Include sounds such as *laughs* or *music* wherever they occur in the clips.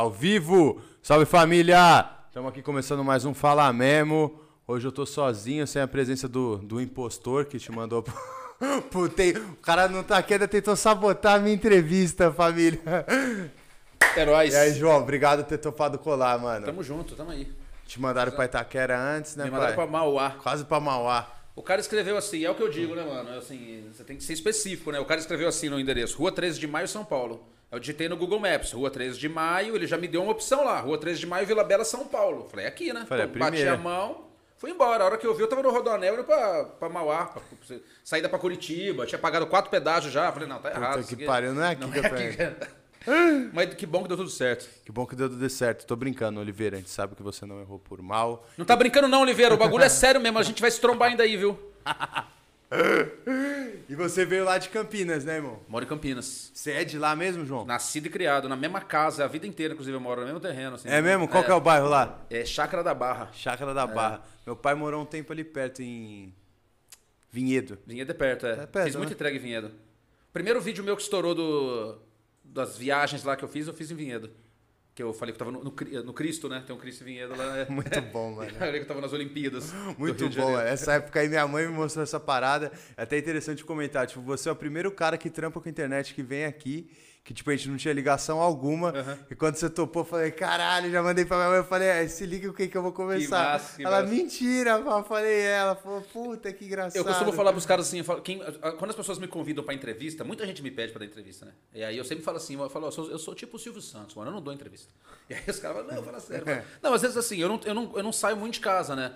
Ao vivo! Salve família! Estamos aqui começando mais um Fala Memo. Hoje eu tô sozinho, sem a presença do, do impostor que te mandou. pro- *laughs* Putei, o cara não tá aqui, ainda tentou sabotar a minha entrevista, família. Heróis. E aí, João, obrigado por ter topado colar, mano. Tamo junto, tamo aí. Te mandaram pra Itaquera antes, né, Me mandaram pai? pra Mauá. Quase pra Mauá. O cara escreveu assim, é o que eu digo, né, mano? Assim, você tem que ser específico, né? O cara escreveu assim no endereço, Rua 13 de Maio, São Paulo. Eu digitei no Google Maps, Rua 13 de Maio, ele já me deu uma opção lá, Rua 13 de Maio, Vila Bela, São Paulo. Falei, aqui, né? Falei, a bati a mão, fui embora. A hora que eu vi, eu tava no Rodoanel indo pra, pra Mauá, pra, saída pra Curitiba, tinha pagado quatro pedágios já. Falei, não, tá errado. Puta que aqui- pariu, não é aqui não que eu é aqui *laughs* Mas que bom que deu tudo certo. Que bom que deu tudo certo. Tô brincando, Oliveira. A gente sabe que você não errou por mal. Não tá brincando não, Oliveira, o bagulho é sério mesmo, a gente vai se trombar ainda aí, viu? *laughs* E você veio lá de Campinas, né, irmão? Moro em Campinas. Você é de lá mesmo, João? Nascido e criado na mesma casa, a vida inteira, inclusive, eu moro no mesmo terreno. Assim, É mesmo? Qual que é o bairro lá? É Chácara da Barra. Chácara da Barra. Meu pai morou um tempo ali perto, em Vinhedo. Vinhedo é perto, é. É perto, fiz muito né? entrega em Vinhedo. Primeiro vídeo meu que estourou do, das viagens lá que eu fiz, eu fiz em Vinhedo. Que eu falei que eu tava no, no, no Cristo, né? Tem um Cristo Vinhedo lá. *laughs* Muito bom, *laughs* mano. Eu falei que eu tava nas Olimpíadas. Muito bom. Essa época aí minha mãe me mostrou essa parada. É até interessante comentar. Tipo, você é o primeiro cara que trampa com a internet que vem aqui. Que, tipo, a gente não tinha ligação alguma. Aham. E quando você topou, eu falei, caralho, já mandei pra minha mãe. Eu falei, é, se liga o que que eu vou começar. massa, que ela, massa. mentira. Eu falei, ela falou, puta, que engraçado. Eu costumo falar pros caras assim, eu falo, quem- quando as pessoas me convidam pra entrevista, muita gente me pede pra dar entrevista, né? E aí eu sempre falo assim, eu falo, eu sou, eu sou tipo o Silvio Santos, mano, eu não dou entrevista. *laughs* E aí os caras falam, não, fala sério. *laughs* Não, às vezes assim, eu não, eu, não, eu não saio muito de casa, né?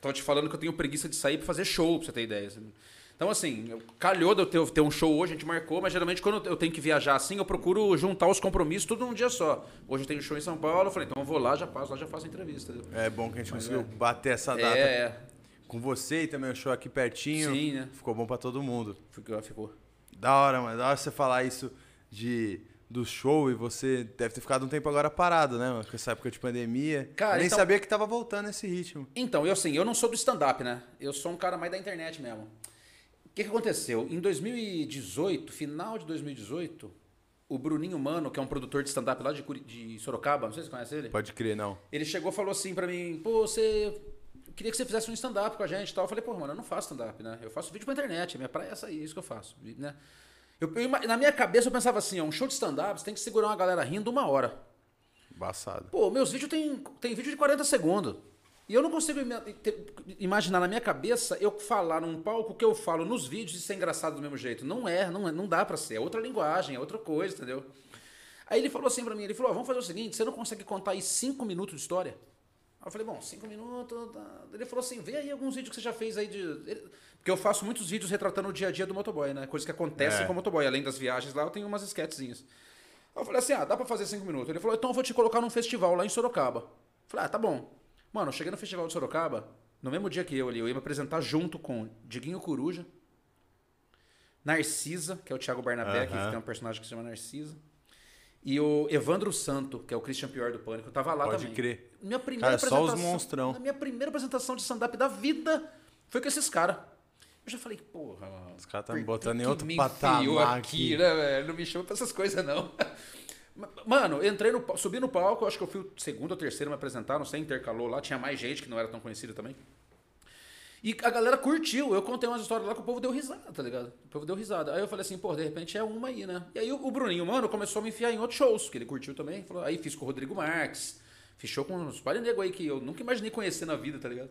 Tava te falando que eu tenho preguiça de sair pra fazer show, pra você ter ideia. assim. Então, assim, calhou de eu ter, ter um show hoje, a gente marcou, mas geralmente quando eu tenho que viajar assim, eu procuro juntar os compromissos tudo num dia só. Hoje eu tenho show em São Paulo, eu falei, então eu vou lá, já passo, lá já faço a entrevista. É bom que a gente conseguiu bater essa data É, é. com você e também o show aqui pertinho. Sim, né? Ficou bom pra todo mundo. Ficou. ficou. Da hora, mano. Da hora você falar isso de, do show e você deve ter ficado um tempo agora parado, né? Com essa época de pandemia. Cara, Eu nem então- sabia que tava voltando esse ritmo. Então, eu assim, eu não sou do stand-up, né? Eu sou um cara mais da internet mesmo. O que, que aconteceu? Em 2018, final de 2018, o Bruninho Mano, que é um produtor de stand-up lá de, Curi- de Sorocaba, não sei se você conhece ele, Pode crer, não. ele chegou e falou assim pra mim, pô, você... Queria que você fizesse um stand-up com a gente e tal. Eu falei, pô, mano, eu não faço stand-up, né? Eu faço vídeo pra internet, a minha praia é essa aí, isso que eu faço, né? Eu, eu na minha cabeça eu pensava assim, ó, um show de stand-up, você tem que segurar uma galera rindo uma hora. Embaçado. Pô, meus vídeos tem, tem vídeo de 40 segundos. E eu não consigo imaginar na minha cabeça eu falar num palco que eu falo nos vídeos e ser engraçado do mesmo jeito. Não é, não, é, não dá pra ser. É outra linguagem, é outra coisa, entendeu? Aí ele falou assim pra mim, ele falou, vamos fazer o seguinte, você não consegue contar aí 5 minutos de história? Aí eu falei, bom, 5 minutos... Tá. Ele falou assim, vê aí alguns vídeos que você já fez aí de... ele- Porque eu faço muitos vídeos retratando o dia a dia do motoboy, né? Coisas que acontecem É. com o motoboy. Além das viagens lá, eu tenho umas esquetezinhas. Aí eu falei assim, ah, dá pra fazer cinco minutos. Ele falou, então eu vou te colocar num festival lá em Sorocaba. Eu falei, ah, tá bom. Mano, eu cheguei no festival de Sorocaba, no mesmo dia que eu ali, eu ia me apresentar junto com Diguinho Coruja, Narcisa, que é o Thiago Barnabé, que Aham. tem um personagem que se chama Narcisa, e o Evandro Santo, que é o Christian Pior do Pânico. Eu tava lá Pode também. crer. Minha primeira Cara, só os monstrão. A minha primeira apresentação de stand-up da vida foi com esses caras. Eu já falei, porra, mano. Os caras tão me por botando em que outro me patamar aqui. aqui, né, velho? Não me chama pra essas coisas, não. *laughs* Mano, entrei no, subi no palco, acho que eu fui o segundo ou terceiro me apresentar, não sei, intercalou lá, tinha mais gente que não era tão conhecida também. E a galera curtiu, eu contei umas histórias lá que o povo deu risada, tá ligado? O povo deu risada. Aí eu falei assim, pô, de repente é uma aí, né? E aí o, Bruninho, mano, começou a me enfiar em outros shows, que ele curtiu também. Falou, aí fiz com o Rodrigo Marques, show com uns negros aí que eu nunca imaginei conhecer na vida, tá ligado?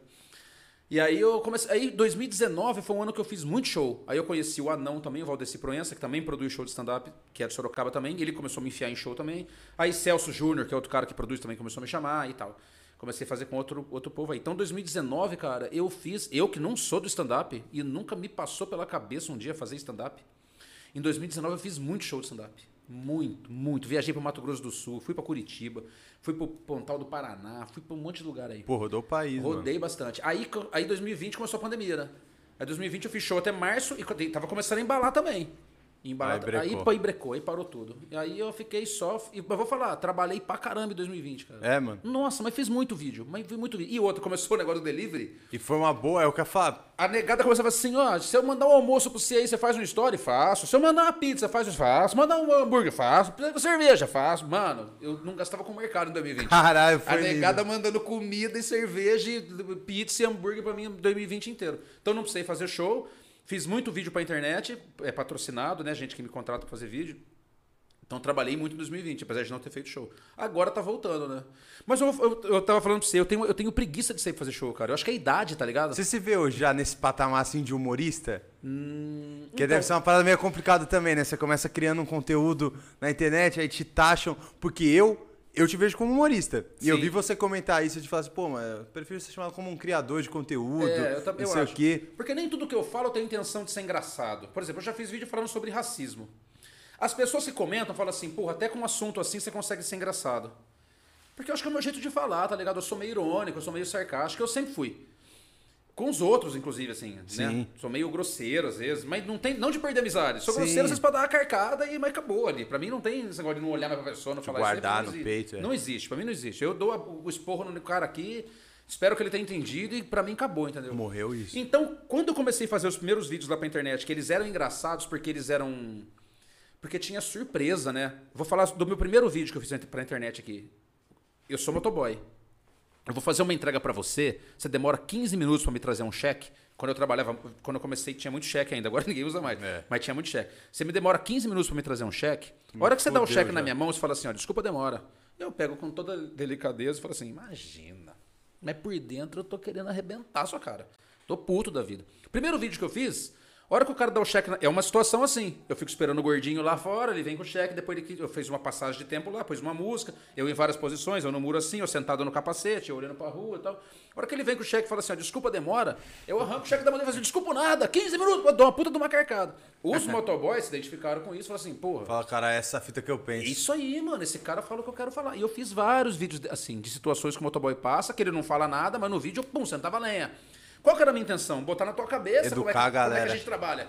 E aí eu comecei. Aí 2019 foi um ano que eu fiz muito show. Aí eu conheci o Anão também, o Valdeci Proença, que também produz show de stand-up, que é de Sorocaba também. Ele começou a me enfiar em show também. Aí Celso Júnior, que é outro cara que produz também, começou a me chamar e tal. Comecei a fazer com outro, outro povo aí. Então 2019, cara, eu fiz. Eu que não sou do stand-up e nunca me passou pela cabeça um dia fazer stand-up. Em 2019 eu fiz muito show de stand-up. Muito, muito. Viajei para Mato Grosso do Sul, fui para Curitiba, fui para Pontal do Paraná, fui para um monte de lugar aí. Pô, rodou o país, mano. Rodei bastante. Aí, aí 2020 começou a pandemia, né? Aí 2020 eu fiz show até março e tava começando a embalar também. Em barata, Aí aí, brecou. aí brecou, aí parou tudo. E aí eu fiquei só. E eu vou falar, trabalhei pra caramba em 2020, cara. É, mano. Nossa, mas fiz muito vídeo. Mas fiz muito vídeo. E outro, começou o negócio do delivery. E foi uma boa, é o que eu falo. A negada começava assim, ó, se eu mandar um almoço pra você aí, você faz um story? Faço. Se eu mandar uma pizza, faz um faço. Mandar um hambúrguer, faço. Cerveja, faço. Mano, eu não gastava com o mercado em 2020. Caralho, A foi negada lindo. mandando comida e cerveja, e pizza e hambúrguer pra mim em 2020 inteiro. Então não precisei fazer show. Fiz muito vídeo pra internet, é patrocinado, né? Gente que me contrata pra fazer vídeo. Então trabalhei muito em 2020, apesar de não ter feito show. Agora tá voltando, né? Mas eu, eu, eu tava falando pra você, eu tenho, eu tenho preguiça de sair fazer show, cara. Eu acho que é a idade, tá ligado? Você se vê hoje já nesse patamar assim de humorista? Hum, Que então- deve ser uma parada meio complicada também, né? Você começa criando um conteúdo na internet, aí te taxam. Porque eu, eu te vejo como humorista. E eu Sim. vi você comentar isso e te falar assim, pô, mas eu prefiro ser chamado como um criador de conteúdo. É, eu também não eu sei acho. o quê. Porque nem tudo que eu falo eu tenho intenção de ser engraçado. Por exemplo, eu já fiz vídeo falando sobre racismo. As pessoas que comentam falam assim, porra, até com um assunto assim você consegue ser engraçado. Porque eu acho que é o meu jeito de falar, tá ligado? Eu sou meio irônico, eu sou meio sarcástico, eu sempre fui. Com os outros, inclusive, assim, né? Sim. Sou meio grosseiro, às vezes, mas não tem, não de perder amizade. Sou Sim. grosseiro, às vezes, pra dar uma carcada e mas acabou ali. Pra mim não tem esse negócio de não olhar pra pessoa, não falar guardar isso. aí, no peito, é. Não existe, pra mim não existe. Eu dou a- o esporro no cara aqui, espero que ele tenha entendido e pra mim acabou, entendeu? Morreu isso. Então, quando eu comecei a fazer os primeiros vídeos lá pra internet, que eles eram engraçados porque eles eram. Porque tinha surpresa, né? Vou falar do meu primeiro vídeo que eu fiz pra internet aqui. Eu sou motoboy. Eu vou fazer uma entrega pra você, você demora 15 minutos pra me trazer um cheque. Quando eu trabalhava, quando eu comecei, tinha muito cheque ainda, agora *laughs* ninguém usa mais. É. Mas tinha muito cheque. Você me demora 15 minutos pra me trazer um cheque. A hora que você dá o cheque já. na minha mão, você fala assim: ó, desculpa a demora. Eu pego com toda delicadeza e falo assim: imagina. Mas por dentro eu tô querendo arrebentar a sua cara. Tô puto da vida. Primeiro vídeo que eu fiz, a hora que o cara dá o cheque. na- É uma situação assim. Eu fico esperando o gordinho lá fora, ele vem com o cheque, depois ele... eu fiz uma passagem de tempo lá, pus uma música, eu em várias posições, eu no muro assim, eu sentado no capacete, eu olhando pra rua e tal. A hora que ele vem com o cheque e fala assim: ó, desculpa a demora, eu arranco o cheque da dele e falo assim: desculpa nada, 15 minutos, eu dou uma puta de uma carcada. Os *laughs* motoboys se identificaram com isso e falaram assim: porra. Fala, cara, essa fita que eu É penso. isso aí, mano. Esse cara fala o que eu quero falar. E eu fiz vários vídeos, de- assim, de situações que o motoboy passa, que ele não fala nada, mas no vídeo, pum, sentava lenha. Qual que era a minha intenção? Botar na tua cabeça como é, que, Educar a como é que a galera. gente trabalha.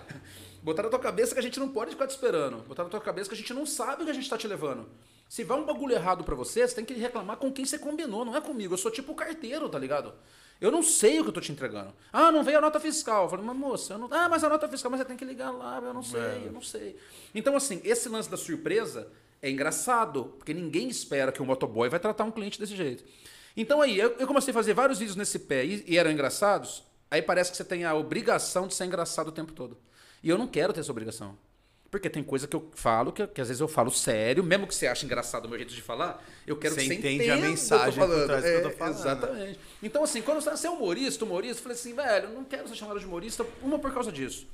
Botar na tua cabeça que a gente não pode ficar te esperando. Botar na tua cabeça que a gente não sabe o que a gente tá te levando. Se vai um bagulho errado pra você, você tem que reclamar com quem você combinou, não é comigo. Eu sou tipo o carteiro, tá ligado? Eu não sei o que eu tô te entregando. Ah, não veio a nota fiscal. Eu falei, mas moça, eu não... Ah, mas a nota fiscal, mas você tem que ligar lá, eu não sei, É. eu não sei. Então, assim, esse lance da surpresa é engraçado, porque ninguém espera que o motoboy vai tratar um cliente desse jeito. Então aí, eu, eu comecei a fazer vários vídeos nesse pé e, e eram engraçados, aí parece que você tem a obrigação de ser engraçado o tempo todo. E eu não quero ter essa obrigação. Porque tem coisa que eu falo, que, que às vezes eu falo sério, mesmo que você ache engraçado o meu jeito de falar, eu quero Você que você entende entenda a o que eu tô mensagem falando. do que eu tô É, falando. Exatamente. Então, assim, quando você é humorista, humorista, eu falei assim, velho, eu não quero ser chamado de humorista, uma por causa disso.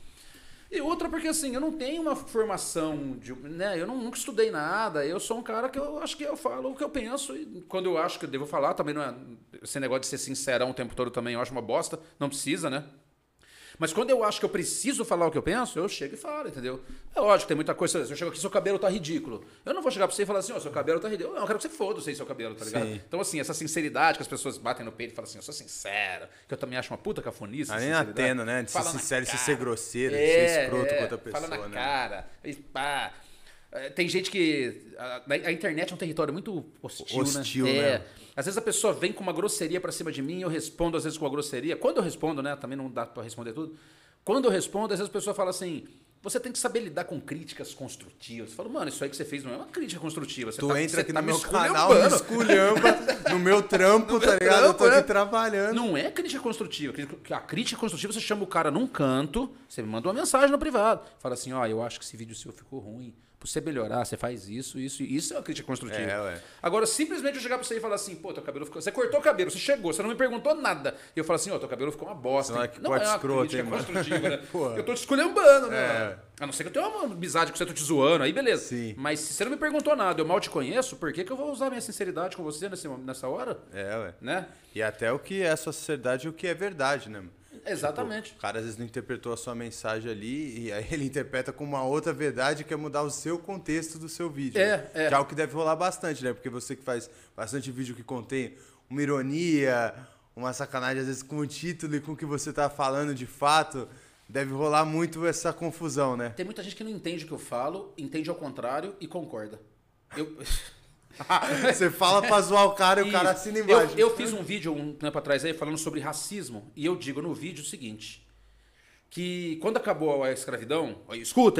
E outra porque, assim, eu não tenho uma formação, de, né? Eu não, nunca estudei nada, eu sou um cara que eu acho que eu falo o que eu penso, e quando eu acho que eu devo falar, também não é... Esse negócio de ser sincerão o tempo todo também eu acho uma bosta, não precisa, né? Mas quando eu acho que eu preciso falar o que eu penso, eu chego e falo, entendeu? É lógico, tem muita coisa. Se eu chego aqui, seu cabelo tá ridículo. Eu não vou chegar pra você e falar assim, ó, seu cabelo tá ridículo. Não, eu quero que você foda-se aí, seu cabelo, tá ligado? Sim. Então, assim, essa sinceridade que as pessoas batem no peito e falam assim, eu sou sincero, que eu também acho uma puta cafonice. Nem sinceridade. na tena, né? De ser sincero e ser grosseiro, de É, ser escroto é, com outra pessoa, Fala na né? cara. E pá. É, Tem gente que. A, a internet é um território muito hostil, Hostil, né? né? É. Às vezes a pessoa vem com uma grosseria pra cima de mim, eu respondo às vezes com uma grosseria. Quando eu respondo, né? Também não dá pra responder tudo. Quando eu respondo, às vezes a pessoa fala assim: você tem que saber lidar com críticas construtivas. Eu falo, mano, isso aí que você fez não é uma crítica construtiva. Você Tu tá, entra aqui tá no me meu canal, me esculhamba, no meu trampo, *laughs* No tá meu ligado? eu tô trampo, aqui né? trabalhando. Não é crítica construtiva. A crítica construtiva, você chama o cara num canto, você me manda uma mensagem no privado. Fala assim, ó, eu acho que esse vídeo seu ficou ruim. Você melhorar, você faz isso, isso isso é uma crítica construtiva. É, ué. Agora, simplesmente eu chegar pra você e falar assim, pô, teu cabelo ficou... Você cortou o cabelo, você chegou, você não me perguntou nada. E eu falo assim, ó, teu cabelo ficou uma bosta. Não, hein? que não corte é uma escroto, crítica hein, construtiva, né? *laughs* Eu tô te esculhambando, né? É. mano? A não ser que eu tenha uma amizade com você, tô te zoando, aí beleza. Sim. Mas se você não me perguntou nada, eu mal te conheço, por que, que eu vou usar minha sinceridade com você nesse, nessa hora? É, ué. Né? E até o que é a sua sociedade e o que é verdade, né? mano? Exatamente. O cara às vezes não interpretou a sua mensagem ali e aí ele interpreta com uma outra verdade que é mudar o seu contexto do seu vídeo. É, né? é. Que é algo que deve rolar bastante, né? Porque você que faz bastante vídeo que contém uma ironia, uma sacanagem, às vezes com o título e com o que você tá falando de fato, deve rolar muito essa confusão, né? Tem muita gente que não entende o que eu falo, entende ao contrário e concorda. Eu, *laughs* *laughs* Você fala pra zoar o cara e o cara assina embaixo. Eu, eu fiz um vídeo um tempo atrás aí falando sobre racismo e eu digo no vídeo o seguinte: que quando acabou a escravidão,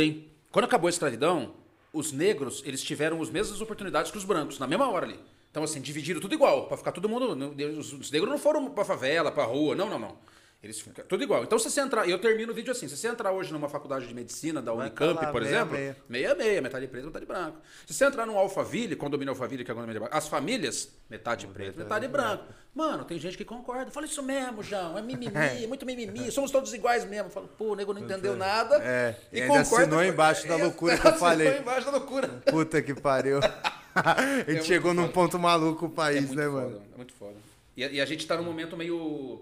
hein? Quando acabou a escravidão, os negros eles tiveram as mesmas oportunidades que os brancos na mesma hora ali. Então assim dividiram tudo igual pra ficar todo mundo. Os, os negros não foram pra favela, pra rua, não, não, não. Eles ficam tudo igual. Então, se você entrar, eu termino o vídeo assim: se você entrar hoje numa faculdade de medicina da Vai Unicamp, lá, por meia, exemplo, meia. meia, meia, metade preto, metade branco. Se você entrar num Alphaville, condomínio Alphaville, que é agora branco, as famílias, metade preto, metade branco. Mano, tem gente que concorda. Fala isso mesmo, João. É mimimi, *laughs* é muito mimimi. Somos todos iguais mesmo. Fala, pô, o nego não entendeu nada. É, e e ainda concorda. assinou embaixo da loucura *laughs* que eu falei. Assinou embaixo da loucura. Puta que pariu. A *laughs* gente muito chegou num foda. ponto maluco o É país, muito né, foda, mano? É muito foda. E, a- e a gente tá num momento meio.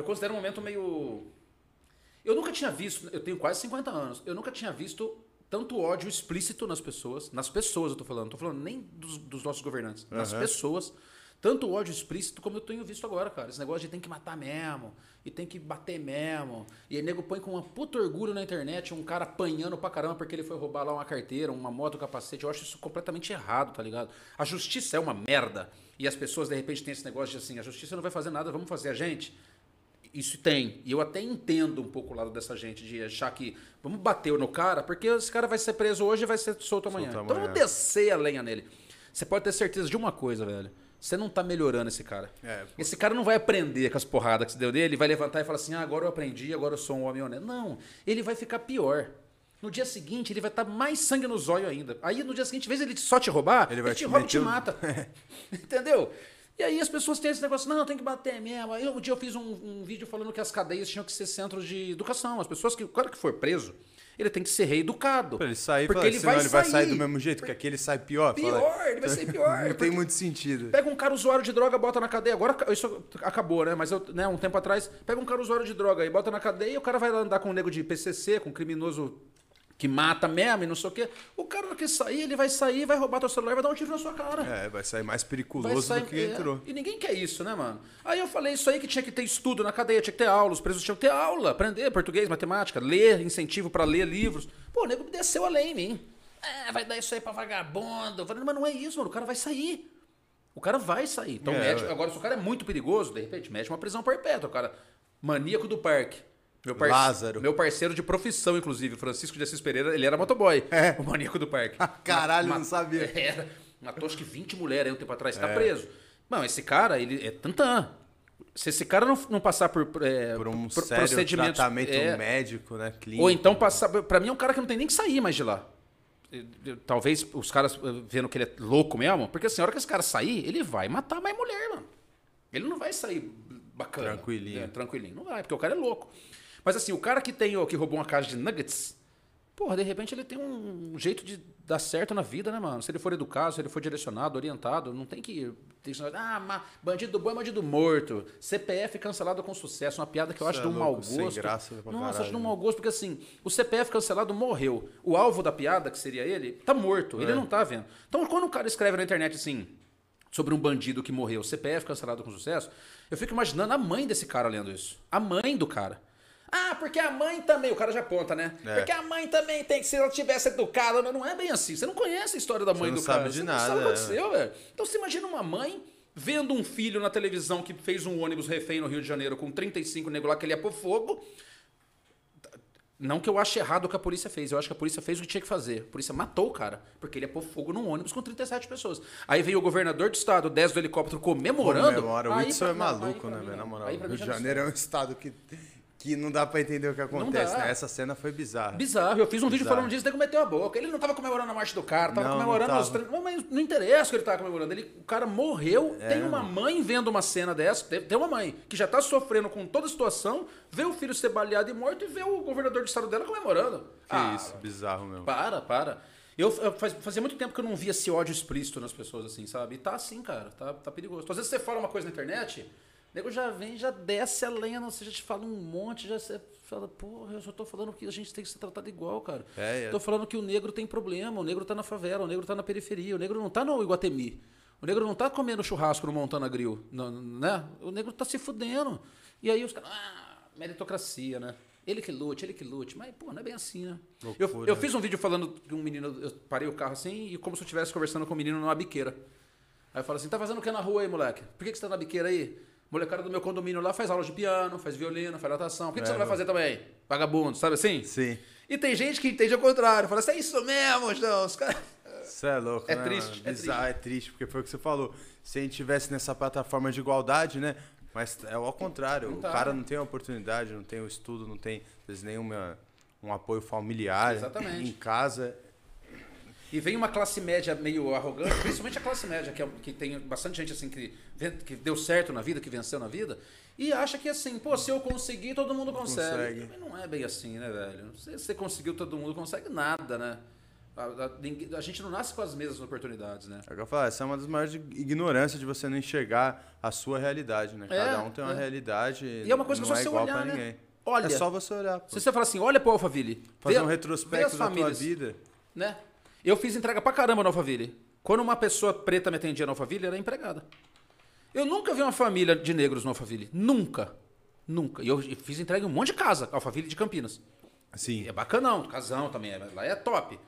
Eu considero um momento meio. Eu nunca tinha visto, eu tenho quase 50 anos, eu nunca tinha visto tanto ódio explícito nas pessoas. Nas pessoas eu tô falando, não tô falando nem dos, dos nossos governantes, nas Aham. pessoas. Tanto ódio explícito como eu tenho visto agora, cara. Esse negócio de tem que matar mesmo, e tem que bater mesmo. E aí nego põe com uma puta orgulho na internet um cara apanhando pra caramba porque ele foi roubar lá uma carteira, uma moto, um capacete. Eu acho isso completamente errado, tá ligado? A justiça é uma merda. E as pessoas, de repente, têm esse negócio de assim, a justiça não vai fazer nada, vamos fazer a gente. Isso tem. E eu até entendo um pouco o lado dessa gente, de achar que vamos bater no cara, porque esse cara vai ser preso hoje e vai ser solto amanhã. Solto Então amanhã. vamos descer a lenha nele. Você pode ter certeza de uma coisa, velho. Você não tá melhorando esse cara. É, esse cara não vai aprender com as porradas que você deu nele, vai levantar e falar assim: ah, agora eu aprendi, agora eu sou um homem honesto. Não, ele vai ficar pior. No dia seguinte, ele vai estar mais sangue no zóio ainda. Aí, no dia seguinte, em vez ele só te roubar, Ele ele, vai te te rouba e te mata. *laughs* Entendeu? E aí as pessoas têm esse negócio, não, tem que bater mesmo. Aí um dia eu fiz um, um vídeo falando que as cadeias tinham que ser centros de educação. As pessoas que, o cara que for preso, ele tem que ser reeducado. Pra ele sair, porque fala, ele senão vai ele vai sair sair do mesmo jeito, que aqui ele sai pior. Pior, fala. ele vai ser pior. *laughs* Não tem porque- muito sentido. Pega um cara usuário de droga, bota na cadeia. Agora isso acabou, né? Mas eu, né, um tempo atrás, pega um cara usuário de droga e bota na cadeia, e o cara vai andar com um nego de PCC, com um criminoso que mata mesmo e não sei o quê. O cara quer sair, ele vai sair, vai roubar teu celular e vai dar um tiro na sua cara. É, vai sair mais periculoso sair- do que é, entrou. E ninguém quer isso, né, mano? Aí eu falei isso aí que tinha que ter estudo na cadeia, tinha que ter aula, os presos tinham que ter aula, aprender português, matemática, ler, incentivo pra ler livros. Pô, o nego desceu além em mim. É, vai dar isso aí pra vagabundo. Eu falei, mas não é isso, mano, o cara vai sair. O cara vai sair. Então, É, mete- agora, se o cara é muito perigoso, de repente, mete uma prisão perpétua. O cara, maníaco do parque. Meu Lázaro. Meu parceiro de profissão, inclusive, Francisco de Assis Pereira, ele era motoboy. É. O maníaco do parque. *laughs* Caralho, Ma- não sabia. *laughs* Era. Matou acho que 20 mulheres aí um tempo atrás, tá É. preso. Não, esse cara, ele é tantã. Se esse cara não, não passar por, é, Por um pro- sério procedimentos, tratamento é, médico, né? Clínico. ou então passar. Pra mim é um cara que não tem nem que sair mais de lá. Talvez os caras eh, vendo que ele é louco mesmo, porque assim, a hora que esse cara sair, ele vai matar mais mulher, mano. Ele não vai sair bacana. Tranquilinho. É, tranquilinho. Não vai, porque o cara é louco. Mas assim, o cara que tem, ó, que roubou uma caixa de nuggets, porra, de repente ele tem um jeito de dar certo na vida, né, mano? Se ele for educado, se ele for direcionado, orientado, não tem que. Ah, ma- bandido bom é bandido morto. CPF cancelado com sucesso. Uma piada que eu acho Isso de é um mau louco, sem gosto. graça pra Nossa, acho caralho, de um mau gosto, porque assim, o CPF cancelado morreu. O alvo da piada, que seria ele, tá morto. Ele É. não tá vendo. Então, quando o cara escreve na internet assim sobre um bandido que morreu, CPF cancelado com sucesso, eu fico imaginando a mãe desse cara lendo isso. A mãe do cara. Ah, porque a mãe também, o cara já aponta, né? É. Porque a mãe também tem que, se ela tivesse educada, não é bem assim. Você não conhece a história da mãe não do sabe cara. de você nada, não sabe o que é. aconteceu, velho. Então você imagina uma mãe vendo um filho na televisão que fez um ônibus refém no Rio de Janeiro com 35 nego lá que ele ia pro fogo. Não que eu ache errado o que a polícia fez, eu acho que a polícia fez o que tinha que fazer. A polícia matou o cara, porque ele ia pôr fogo num ônibus com 37 pessoas. Aí veio o governador do estado, desce do helicóptero comemorando. Comemora. O Whitson é maluco, né, velho? Na moral. Pra Rio de Janeiro é um estado que, que não dá pra entender o que acontece, né? Essa cena foi bizarra. Bizarro. Eu fiz um vídeo Bizarro. falando disso, daí meteu a boca. Ele não tava comemorando a morte do cara, tava Não, não comemorando tava. os Não, Mas não interessa o que ele tava comemorando. Ele, o cara morreu. É, tem uma mãe vendo uma cena dessa. Tem, tem uma mãe que já tá sofrendo com toda a situação, vê o filho ser baleado e morto e vê o governador do estado dela comemorando. Que Ah, isso, bizarro mesmo. Para, para. Eu, eu faz- fazia muito tempo que eu não via esse ódio explícito nas pessoas, assim, sabe? E tá assim, cara. Tá, tá perigoso. Às vezes você fala uma coisa na internet, o nego já vem, já desce a lenha, você já te fala um monte, já você fala, porra, eu só tô falando que a gente tem que ser tratado igual, cara. É, é. Tô falando que o negro tem problema, o negro tá na favela, o negro tá na periferia, o negro não tá no Iguatemi. O negro não tá comendo churrasco no Montana Grill, não- né? O negro tá se fudendo. E aí os caras, ah, meritocracia, né? Ele que lute, ele que lute. Mas, pô, não é bem assim, né? Eu, Loucura. eu fiz um vídeo falando que um menino. Eu parei o carro assim e como se eu estivesse conversando com um menino numa biqueira. Aí eu falo assim: tá fazendo o que na rua aí, moleque? Por que, que você tá na biqueira aí? Molecada do meu condomínio lá faz aula de piano, faz violino, faz natação. Por que, que você É, não vai fazer também? Vagabundo, sabe assim? Sim. E tem gente que entende ao contrário. Fala assim: é isso mesmo, não. Os caras. Isso é louco, É né, triste, é Bizarro, é triste, porque foi o que você falou. Se a gente tivesse nessa plataforma de igualdade, né? Mas é ao contrário. O cara não tem a oportunidade, não tem o estudo, não tem, às vezes, nenhuma, um apoio familiar Exatamente. em casa. E vem uma classe média meio arrogante, principalmente a classe média, que, é, que tem bastante gente assim que, que deu certo na vida, que venceu na vida, e acha que assim, pô, se eu conseguir, todo mundo consegue. Consegue. Não é bem assim, né, velho? Se você conseguiu, todo mundo consegue nada, né? A, a- a gente não nasce com as mesmas oportunidades, né? É o que eu falo, essa é uma das maiores ignorâncias de você não enxergar a sua realidade, né? Cada É, um tem uma é. realidade E é uma coisa que não só é você igual olhar, pra né? ninguém. Olha. É só você olhar, pô. Se você falar assim, olha pro Alphaville, Fazer vê- um retrospecto da tua famílias, vida. né? Eu fiz entrega pra caramba no Alphaville. Quando uma pessoa preta me atendia no Alphaville, era empregada. Eu nunca vi uma família de negros no Alphaville. Nunca. Nunca. E eu fiz entrega em um monte de casa, Alphaville de Campinas. Sim. É bacanão, casão também, é- lá é top.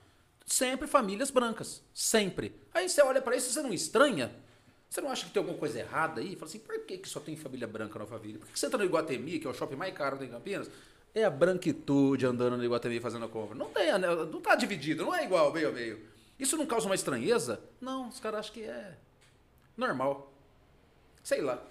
Sempre famílias brancas, sempre. Aí você olha pra isso e você não estranha? Você não acha que tem alguma coisa errada aí? Fala assim, por que, que só tem família branca no Alphaville? Por que, que você entra no Iguatemi, que é o shopping mais caro em Campinas? É a branquitude andando no Iguatemi fazendo a compra. Não tem, né? não tá dividido, não é igual, meio a meio. Isso não causa uma estranheza? Não, os caras acham que é normal. Sei lá.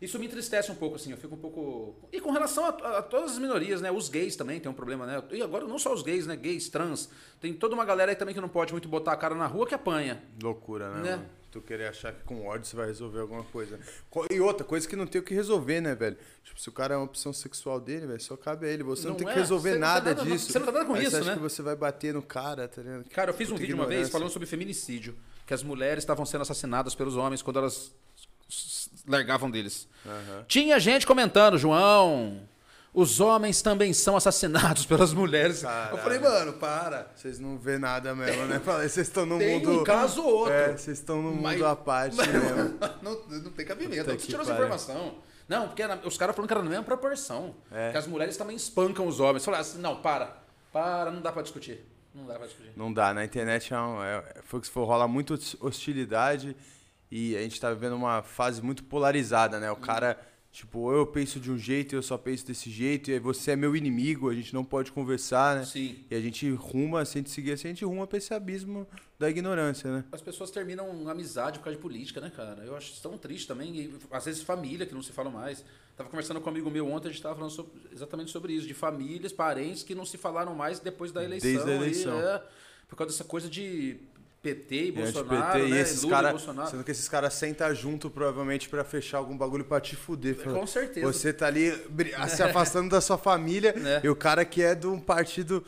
Isso me entristece um pouco, assim, eu fico um pouco. E com relação a, a- a todas as minorias, né? Os gays também tem um problema, né? E agora não só os gays, né? Gays, trans. Tem toda uma galera aí também que não pode muito botar a cara na rua que apanha. Loucura, né, Né? Tu querer achar que com ódio você vai resolver alguma coisa. Co- E outra, coisa que não tem o que resolver, né, velho? Tipo, se o cara é uma opção sexual dele, velho, só cabe a ele. Você não, Não tem é? que resolver tá nada nada- disso. você não tá nada com Aí isso, você acha né? que você vai bater no cara, tá ligado? Cara, eu fiz um Puta vídeo uma vez falando sobre feminicídio. Que as mulheres estavam sendo assassinadas pelos homens quando elas largavam deles. Aham. Tinha gente comentando, João. Os homens também são assassinados *laughs* pelas mulheres. Caralho. Eu falei, mano, para. Vocês não vê nada mesmo, né? Falei, vocês estão no Tem mundo. um caso ou outro. É, vocês estão no mundo Mas- à parte *laughs* mesmo. não, não tem cabimento. Você tirou essa informação? Não, porque era- os caras falando que era na mesma proporção. É. Que as mulheres também espancam os homens. Falaram assim, não, para. Para, não dá pra discutir. Não dá pra discutir. Não dá, na internet é um, é, foi que se for, rola muita hostilidade e a gente tá vivendo uma fase muito polarizada, né? O cara, tipo, ou eu penso de um jeito e eu só penso desse jeito, e aí você é meu inimigo, a gente não pode conversar, né? Sim. E a gente ruma, se a gente seguir assim, a gente ruma pra esse abismo da ignorância, né? As pessoas terminam amizade por causa de política, né, cara? Eu acho isso tão triste também. E, às vezes família, que não se fala mais. Tava conversando com um amigo meu ontem, a gente tava falando sobre- exatamente sobre isso. De famílias, parentes que não se falaram mais depois da eleição. Desde a eleição. é, por causa dessa coisa de PT e E Bolsonaro, anti-PT, né? e esses e caras. Bolsonaro. Sendo que esses caras sentam junto, provavelmente, pra fechar algum bagulho pra te fuder. Fala, Com certeza. Você tá ali *laughs* se afastando da sua família Né? e o cara que é de um partido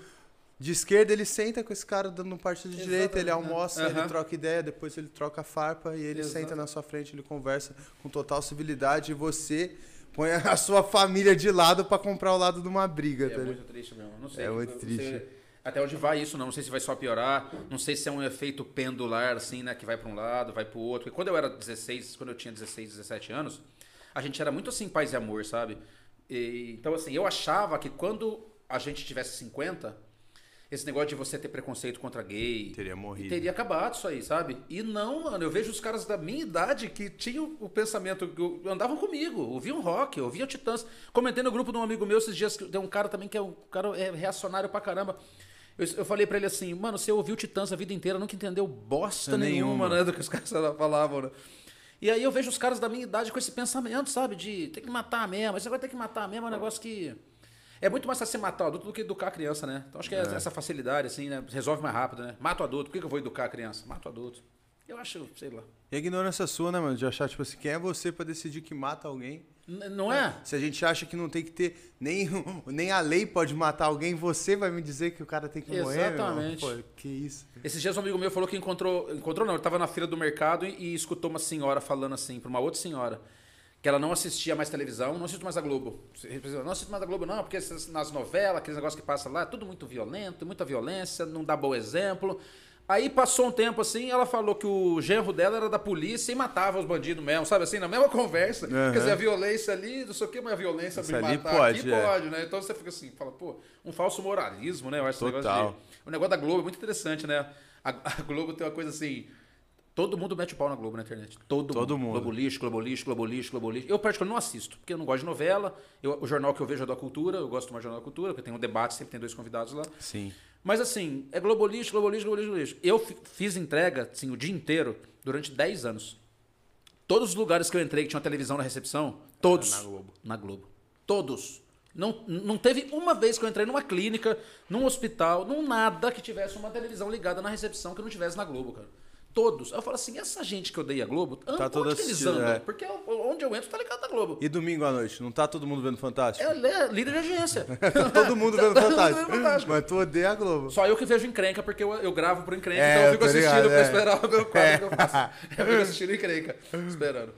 de esquerda, ele senta com esse cara dando um partido de direita, ele Exatamente. almoça, Aham. ele troca ideia, depois ele troca farpa e ele Exato. senta na sua frente, ele conversa com total civilidade e você põe a sua família de lado pra comprar o lado de uma briga, É tá muito triste mesmo. Não sei. É muito triste. Até onde vai isso, não. Não sei se vai só piorar. Não sei se é um efeito pendular, assim, né? Que vai para um lado, vai para o outro. Porque quando eu era 16, quando eu tinha 16, 17 anos, a gente era muito assim, paz e amor, sabe? E, então, assim, eu achava que quando a gente tivesse 50, esse negócio de você ter preconceito contra gay, Teria morrido. teria acabado isso aí, sabe? E não, mano, eu vejo os caras da minha idade que tinham o pensamento, que andavam comigo, ouviam rock, ouviam Titãs. Comentei no grupo de um amigo meu esses dias, que tem um cara também que é um cara é reacionário pra caramba. Eu, eu falei pra ele assim, mano, você ouviu Titãs a vida inteira, nunca entendeu bosta nenhuma, Nenhuma. né, do que os caras *laughs* falavam, né? E aí eu vejo os caras da minha idade com esse pensamento, sabe? De tem que matar mesmo. Esse negócio tem que matar mesmo é um negócio que. É muito mais fácil você matar o adulto do que educar a criança, né? Então acho que é essa facilidade, assim, né? Resolve mais rápido, né? Mata o adulto. Por que eu vou educar a criança? Mata o adulto. Eu acho, sei lá. E a ignorância sua, né, mano? De achar, tipo assim, quem é você pra decidir que mata alguém? Não é? Se a gente acha que não tem que ter nem, *laughs* nem a lei pode matar alguém, você vai me dizer que o cara tem que morrer? Exatamente. Pô, que isso? Esses dias um amigo meu falou que encontrou. Encontrou não, ele tava na fila do mercado e, e escutou uma senhora falando assim, pra uma outra senhora. Que ela não assistia mais televisão, não assiste mais a Globo. Não assiste mais a Globo, não, porque nas novelas, aqueles negócios que passam lá, é tudo muito violento, muita violência, não dá bom exemplo. Aí passou um tempo assim, ela falou que o genro dela era da polícia e matava os bandidos mesmo, sabe assim, na mesma conversa. Uhum. Quer dizer, a violência ali, não sei o que, mas a violência de ali matar pode, aqui é. pode, né? Então você fica assim, fala, pô, um falso moralismo, né? Eu acho esse Total. negócio de... O negócio da Globo é muito interessante, né? A, a Globo tem uma coisa assim. Todo mundo mete o pau na Globo na internet. Todo, Todo mundo. Globo lixo, Globo lixo, Globo lixo, Globo lixo. Eu particularmente não assisto, porque eu não gosto de novela. Eu- o jornal que eu vejo é da cultura, eu gosto mais do jornal da cultura, porque tem um debate, sempre tem dois convidados lá. Sim. Mas assim, é Globo lixo, Globo lixo. Eu fi- fiz entrega, assim, o dia inteiro, durante 10 anos. Todos os lugares que eu entrei que tinha uma televisão na recepção, todos. na Globo. Na Globo. Todos. Não, não teve uma vez que eu entrei numa clínica, num hospital, num nada que tivesse uma televisão ligada na recepção que não tivesse na Globo, cara. Todos. Eu falo assim, essa gente que odeia a Globo, Tá onde toda eles andam? é. Porque onde eu entro tá ligado na Globo. E domingo à noite, não tá todo mundo vendo Fantástico? É líder de agência. *laughs* todo mundo vendo Todo mundo Fantástico. vendo Fantástico. Mas tu odeia a Globo. Só eu que vejo encrenca, porque eu, eu gravo por encrenca, É, então eu fico tô assistindo ligado, pra é. esperar o meu quadro que eu faço. *laughs* Eu fico assistindo encrenca, esperando.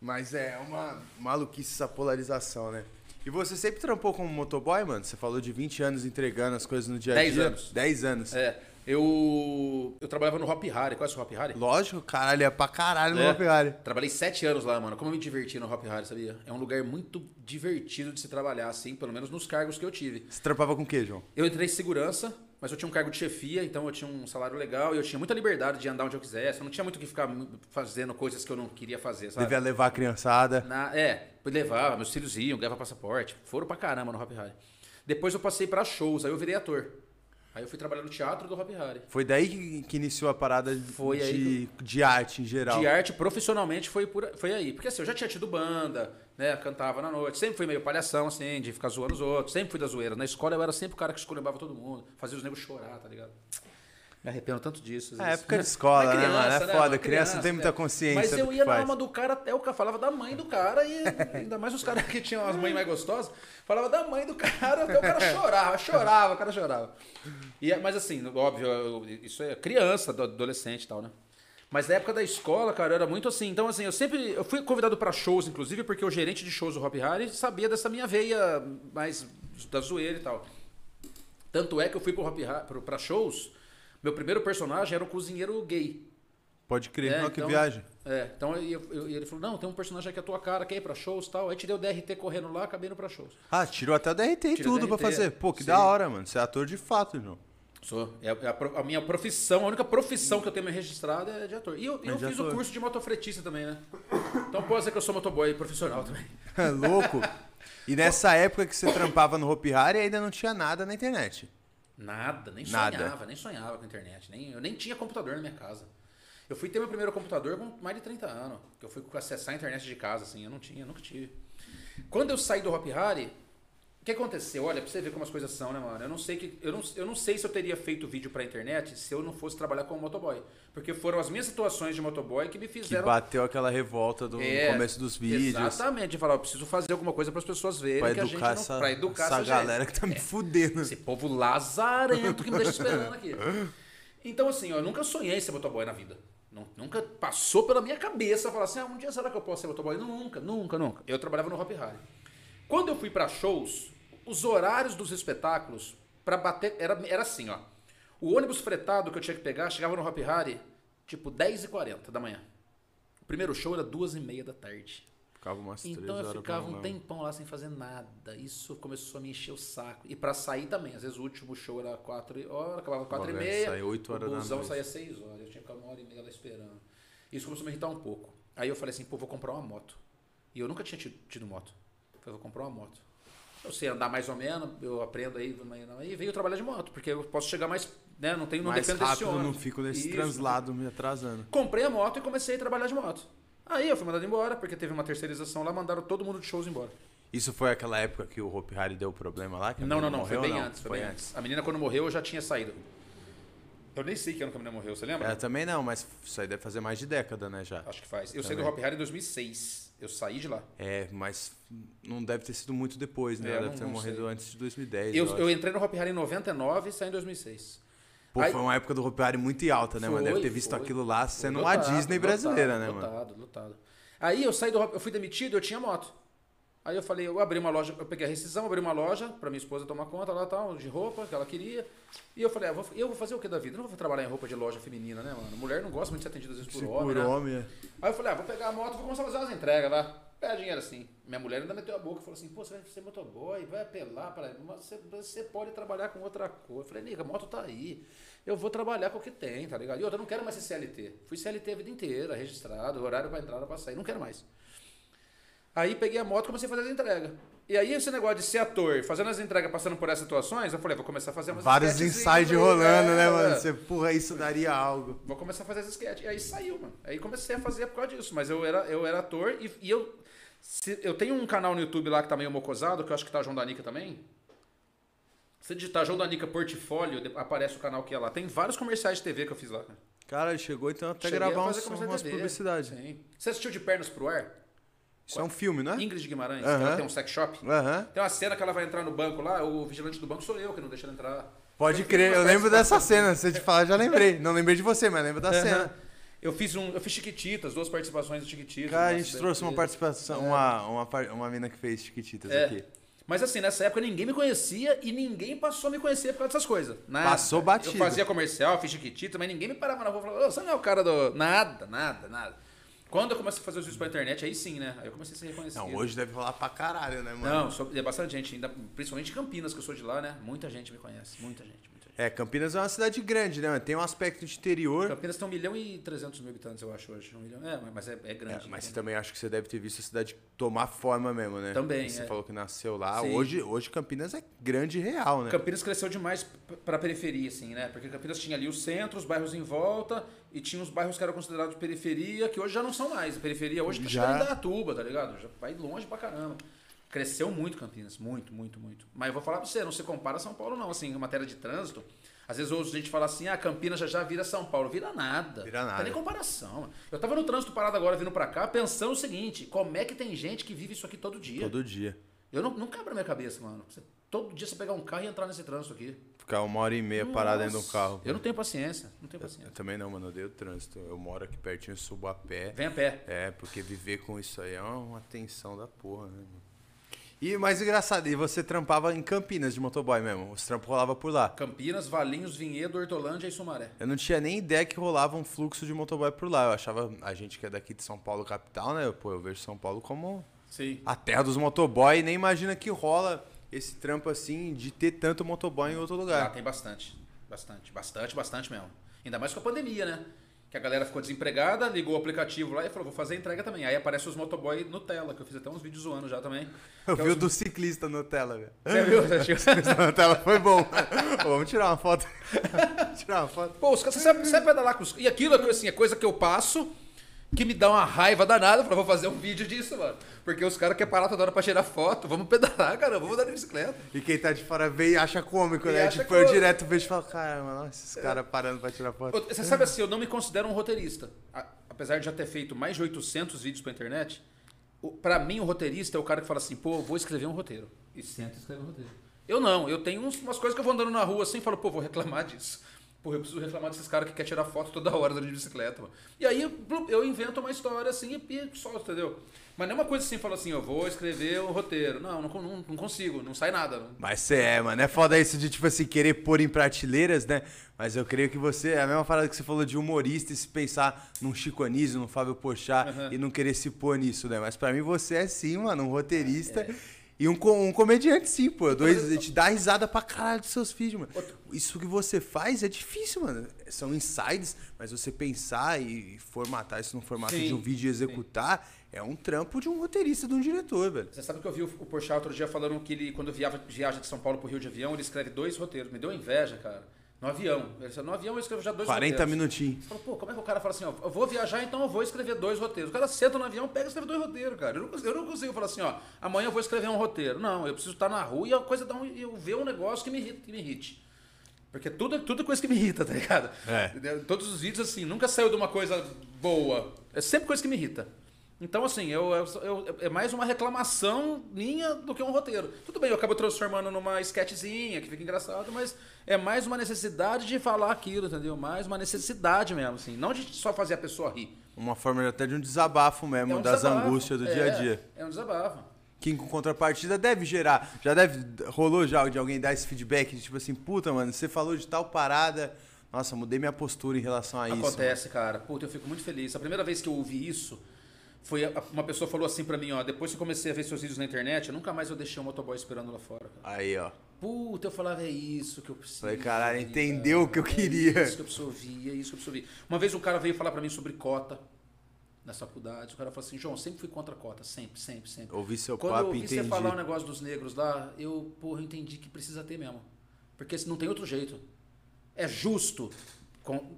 Mas é uma maluquice essa polarização, né? E você sempre trampou como motoboy, mano? Você falou de 20 anos entregando as coisas no dia a Dez dia. anos. 10 anos. É, eu, eu trabalhava no Hop Harry, conhece o Hop Harry? Lógico, caralho, é pra caralho no É. Ferrari. Trabalhei sete anos lá, mano. Como eu me diverti no Hop Harry, sabia? É um lugar muito divertido de se trabalhar, assim, pelo menos nos cargos que eu tive. Você trampava com o quê, João? Eu entrei em segurança, mas eu tinha um cargo de chefia, então eu tinha um salário legal e eu tinha muita liberdade de andar onde eu quisesse. Eu não tinha muito que ficar fazendo coisas que eu não queria fazer, sabe? Devia levar a criançada. Na- é, levava, meus filhos iam, ganhava passaporte. Foram pra caramba no Hop Harry. Depois eu passei pra shows, aí eu virei ator. Aí eu fui trabalhar no teatro do Hop Harry. Foi daí que, que iniciou a parada Foi de, aí de arte em geral. De arte, profissionalmente, foi, por, foi aí. Porque assim, eu já tinha tido banda, né? Cantava na noite. Sempre fui meio palhação, assim, de ficar zoando os outros. Sempre fui da zoeira. Na escola eu era sempre o cara que esculhambava todo mundo. Fazia os negros chorar, tá ligado? Me arrependo tanto disso. É época de *laughs* escola, Mas né, mano? É foda. mano? Criança não tem muita né? consciência Mas eu ia na faz. alma do cara, até o cara falava da mãe do cara, e *laughs* ainda mais os caras que tinham as mães mais gostosas, falava da mãe do cara, até o cara *laughs* chorava, chorava, o cara chorava. E, mas assim, óbvio, eu- isso é criança, ado- adolescente e tal, né? Mas na época da escola, cara, era muito assim. Então, assim, eu sempre. Eu fui convidado pra shows, inclusive, porque o gerente de shows do Hop Harry sabia dessa minha veia mais da zoeira e tal. Tanto é que eu fui pra shows. Meu primeiro personagem era um cozinheiro gay. Pode crer, É, olha que então- viagem. É, então eu- eu- ele falou: Não, tem um personagem aqui a tua cara, quer ir pra shows e tal. Aí te deu DRT correndo lá, acabei indo pra shows. Ah, tirou até o DRT e Tirou tudo pra DRT, fazer. Pô, que sim. da hora, mano. Você é ator de fato, João. Sou. É a, pro- a minha profissão, a única profissão que eu tenho registrada é de ator. E eu, e É eu fiz ator. o curso de motofretista também, né? Então pode ser que eu sou motoboy profissional também. É *laughs* louco. E nessa época que você trampava no Hopi Hari, ainda não tinha nada na internet. Nada, nem Nada. sonhava, nem sonhava com a internet. Nem, eu nem tinha computador na minha casa. Eu fui ter meu primeiro computador com mais de 30 anos. Que eu fui acessar a internet de casa, assim. Eu não tinha, nunca tive. Quando eu saí do Hop Hari, o que aconteceu? Olha, pra você ver como as coisas são, né, mano? Eu não sei, que, eu não, eu não sei se eu teria feito vídeo pra internet se eu não fosse trabalhar como motoboy. Porque foram as minhas situações de motoboy que me Que fizeram. bateu aquela revolta do É, começo dos vídeos. Exatamente, de falar, eu preciso fazer alguma coisa para as pessoas verem Pra que educar não, essa, pra educar essa essa, galera gente. que tá me fudendo. Esse povo lazarento que me deixa esperando aqui. *laughs* Então, assim, ó, eu nunca sonhei em ser motoboy na vida. Nu- Nunca passou pela minha cabeça falar assim, ah, um dia será que eu posso ser motoboy? Nunca, nunca, nunca. Eu trabalhava no Hop Harry. Quando eu fui para shows, os horários dos espetáculos para bater era, era assim, ó. O ônibus fretado que eu tinha que pegar chegava no Hop Harry tipo 10h40 da manhã. O primeiro show era 2h30 da tarde. Ficava umas Então eu ficava um tempão lá sem fazer nada. Isso começou a me encher o saco. E pra sair também. Às vezes o último show era 4 horas, acabava 4 e meia. sai oito horas o busão saía 6 horas. Eu tinha que ficar uma hora e meia lá esperando. Isso começou a me irritar um pouco. Aí eu falei assim, pô, vou comprar uma moto. E eu nunca tinha tido, tido moto. Eu vou comprar uma moto. Eu sei andar mais ou menos, eu aprendo aí, aí veio trabalhar de moto, porque eu posso chegar mais, né, não tenho, não Mais dependo desse rápido, não ônibus. fico nesse Isso, translado me atrasando. Comprei a moto e comecei a trabalhar de moto. Aí eu fui mandado embora, porque teve uma terceirização lá, mandaram todo mundo de shows embora. Isso foi aquela época que o Hopi Hari deu problema lá? Não, não, não, foi morreu, bem não? antes, foi, bem antes. A menina quando morreu eu já tinha saído. Eu nem sei que ano que a menina morreu, você lembra? É, também não, mas isso aí deve fazer mais de década, né, já. Acho que faz. Eu saí do Hop Harry em 2006. Eu saí de lá. É, mas não deve ter sido muito depois, né? É, não- deve ter não morrido sei. antes de 2010. Eu, eu eu entrei no Hop Harry em 99 e saí em 2006. Pô, Aí- foi uma época do Hopi Hari muito alta, né, mano? Deve Foi, ter visto foi. aquilo lá sendo Lotado, a Disney brasileira, lotado, né, mano? Lotado, lotado. Aí eu saí do Hop, eu fui demitido, eu tinha moto. Aí eu falei, eu abri uma loja, eu peguei a rescisão, abri uma loja pra minha esposa tomar conta lá tal, de roupa que ela queria. E eu falei, ah, vou- eu vou fazer o que da vida? Eu não vou trabalhar em roupa de loja feminina, né, mano? Mulher não gosta muito de ser atendida às vezes por Se homem, por né? homem, é. Aí eu falei, ah, vou pegar a moto, vou começar a fazer umas entregas lá. Pega dinheiro assim. Minha mulher ainda meteu a boca e falou assim, pô, você vai ser motoboy, vai apelar para mas você, você pode trabalhar com outra coisa. Eu falei, nega, a moto tá aí. Eu vou trabalhar com o que tem, tá ligado? E outra, eu não quero mais ser CLT. Fui CLT a vida inteira, registrado, horário pra entrar, pra sair. Não quero mais. Aí peguei a moto e comecei a fazer as entregas. E aí esse negócio de ser ator, fazendo as entregas, passando por essas situações, eu falei, vou começar a fazer umas Vários aí, rolando, é, né, mano? é. Você, porra, isso daria algo. Vou começar a fazer esse sketch. E aí saiu, mano. Aí comecei a fazer por causa disso. Mas eu era, eu era ator e, e eu. se- eu tenho um canal no YouTube lá que tá meio mocosado, que eu acho que tá João Danica também. Se digitar João Danica Portfólio, aparece o canal que é lá. Tem vários comerciais de TV que eu fiz lá. cara. Cara, chegou então até Cheguei gravar de umas TV. publicidades. Você assistiu De Pernas pro Ar? Isso é um filme, né? Ingrid Guimarães, que ela tem um sex shop. Tem uma cena que ela vai entrar no banco lá, o vigilante do banco sou eu que não deixa ela entrar. Pode Eu crer, eu lembro dessa cena. Se você te falar, já lembrei. *laughs* Não lembrei de você, mas lembro da cena. Eu fiz um, eu fiz Chiquititas, duas participações do Chiquititas. Cara, a gente trouxe uma participação, É. uma, uma, uma mina que fez Chiquititas É. aqui. Mas assim, nessa época ninguém me conhecia e ninguém passou a me conhecer por causa dessas coisas. Nada. Passou batido. Eu fazia comercial, fiz chiquitita, mas ninguém me parava na rua e falava, "Ô, você não é o cara do. Nada, nada, nada. Quando eu comecei a fazer os vídeos pra internet, aí sim, né? Aí eu comecei a ser reconhecido. Não, hoje deve rolar pra caralho, né, mano? Não, sou, é bastante gente, ainda, principalmente em Campinas, que eu sou de lá, né? Muita gente me conhece, muita gente, muita. É, Campinas é uma cidade grande, né? Tem um aspecto de interior. Campinas tem 1 milhão e 300 mil habitantes, eu acho, hoje. Um milhão, é, mas é, é É, grande. mas você também acho que você deve ter visto a cidade tomar forma mesmo, né? Também, Você é. falou que nasceu lá. Sim. Hoje, hoje Campinas é grande e real, né? Campinas cresceu demais p- pra periferia, assim, né? Porque Campinas tinha ali o centro, os bairros em volta, e tinha os bairros que eram considerados periferia, que hoje já não são mais. A periferia hoje tá Já. chegando em Datuba, tá ligado? Já vai longe pra caramba. Cresceu muito Campinas, muito, muito, muito. Mas eu vou falar pra você, não se compara a São Paulo, não. Assim, em matéria de trânsito, às vezes eu ouço gente falar assim, ah, Campinas já já vira São Paulo. Vira nada. Vira Não nada. tem nem comparação. Eu tava no trânsito parado agora, vindo pra cá, pensando o seguinte, como é que tem gente que vive isso aqui todo dia? Todo dia. Eu não, não cabe na minha cabeça, mano. Você- todo dia você pegar um carro e entrar nesse trânsito aqui. Ficar uma hora e meia parado dentro de um Nossa, carro. Eu não tenho paciência, não tenho Eu paciência. também não, mano. Eu odeio trânsito. Eu moro aqui pertinho, subo a pé. Vem a pé. É, porque viver com isso aí é uma tensão da porra, né? E mais engraçado, e você trampava em Campinas de motoboy mesmo? Os trampos rolavam por lá. Campinas, Valinhos, Vinhedo, Hortolândia e Sumaré. Eu não tinha nem ideia que rolava um fluxo de motoboy por lá. Eu achava, a gente que é daqui de São Paulo, capital, né? Pô, eu vejo São Paulo como Sim. a terra dos motoboy e nem imagina que rola esse trampo assim de ter tanto motoboy em outro lugar. tem bastante. Bastante, bastante, bastante mesmo. Ainda mais com a pandemia, né? Que a galera ficou desempregada, ligou o aplicativo lá e falou, vou fazer a entrega também. Aí aparece os motoboy Nutella, que eu fiz até uns vídeos zoando já também. *laughs* Eu é vi o os- do ciclista Nutella, velho. Você viu? *laughs* Nutella foi bom. Pô, vamos tirar uma foto. *laughs* tirar uma foto. Pô, os caras, você sabe, sabe pedalar com os... E aquilo, assim, é coisa que eu passo, que me dá uma raiva danada. Eu falo, vou fazer um vídeo disso, mano. Porque os caras querem parar toda hora pra tirar foto. Vamos pedalar, cara. Vamos andar de bicicleta. E quem tá de fora vê e acha cômico, E né? acha Tipo, eu cômico. direto vejo e falo, cara, mano, esses caras parando pra tirar foto. Você sabe assim, eu não me considero um roteirista. Apesar de já ter feito mais de 800 vídeos pra internet, pra mim o roteirista é o cara que fala assim, pô, eu vou escrever um roteiro. E senta e escreve um roteiro. Eu não, eu tenho uns- umas coisas que eu vou andando na rua assim e falo, pô, vou reclamar disso. Pô, eu preciso reclamar desses caras que quer tirar foto toda hora de bicicleta. Mano. E aí eu, invento uma história assim e, solto, entendeu? Mas não é uma coisa assim, falo assim, eu vou escrever um roteiro. Não, não, não, não consigo, não sai nada. Mas você é, mano. É foda isso de, tipo assim, querer pôr em prateleiras, né? Mas eu creio que você, é a mesma parada que você falou de humorista e se pensar num Chico Anísio, num Fábio Pochá Aham. e não querer se pôr nisso, né? Mas pra mim você é sim, mano, um roteirista e um, um comediante sim, pô. Ris- te dá risada pra caralho dos seus vídeos, mano. Isso que você faz é difícil, mano. São insides, mas você pensar e formatar isso no formato Sim, de um vídeo e executar é um trampo de um roteirista, de um diretor, velho. Você sabe que eu vi o o Porchat outro dia falando que ele, quando viaja, viaja de São Paulo pro Rio de avião, ele escreve dois roteiros. Me deu inveja, cara. No avião. Ele disse, no avião eu escrevo já dois 40 roteiros. minutinhos. Pô, como é que o cara fala assim, ó, eu vou viajar, então eu vou escrever dois roteiros. O cara senta no avião, pega e escreve dois roteiros, cara. Eu não, consigo- eu não consigo falar assim, ó, amanhã eu vou escrever um roteiro. Não, eu preciso estar na rua e a coisa dá um, eu ver um negócio que me irrita. Que me irrite. Porque tudo, tudo é coisa que me irrita, tá ligado? É. Todos os vídeos, assim, nunca saiu de uma coisa boa. É sempre coisa que me irrita. Então, assim, eu, eu- eu- é mais uma reclamação minha do que um roteiro. Tudo bem, eu acabo transformando numa sketchzinha que fica engraçado, mas é mais uma necessidade de falar aquilo, entendeu? Mais uma necessidade mesmo, assim. Não de só fazer a pessoa rir. Uma forma até de um desabafo mesmo, É um das desabafo. angústias do É, dia a dia. É um desabafo. que em contrapartida deve gerar. Já deve. Rolou já de alguém dar esse feedback de tipo assim, puta, mano, você falou de tal parada. Nossa, mudei minha postura em relação a isso. Acontece, cara. Puta, eu fico muito feliz. A primeira vez que eu ouvi isso, foi uma pessoa falou assim pra mim, ó, depois que eu comecei a ver seus vídeos na internet, eu nunca mais eu deixei um motoboy esperando lá fora, cara. Aí, ó. Puta, eu falava, é isso que eu preciso. Falei, caralho, ouvir, entendeu o que eu queria. É isso que eu preciso ouvir, é isso que eu preciso ouvir. Uma vez um cara veio falar pra mim sobre cota nas faculdades. O cara falou assim, João, sempre fui contra a cota, sempre, sempre, sempre. Ouvi seu Quando eu papo, ouvi entendi. você falar o negócio dos negros lá, eu, porra, eu entendi que precisa ter mesmo. Porque se não tem outro jeito. É justo. Com-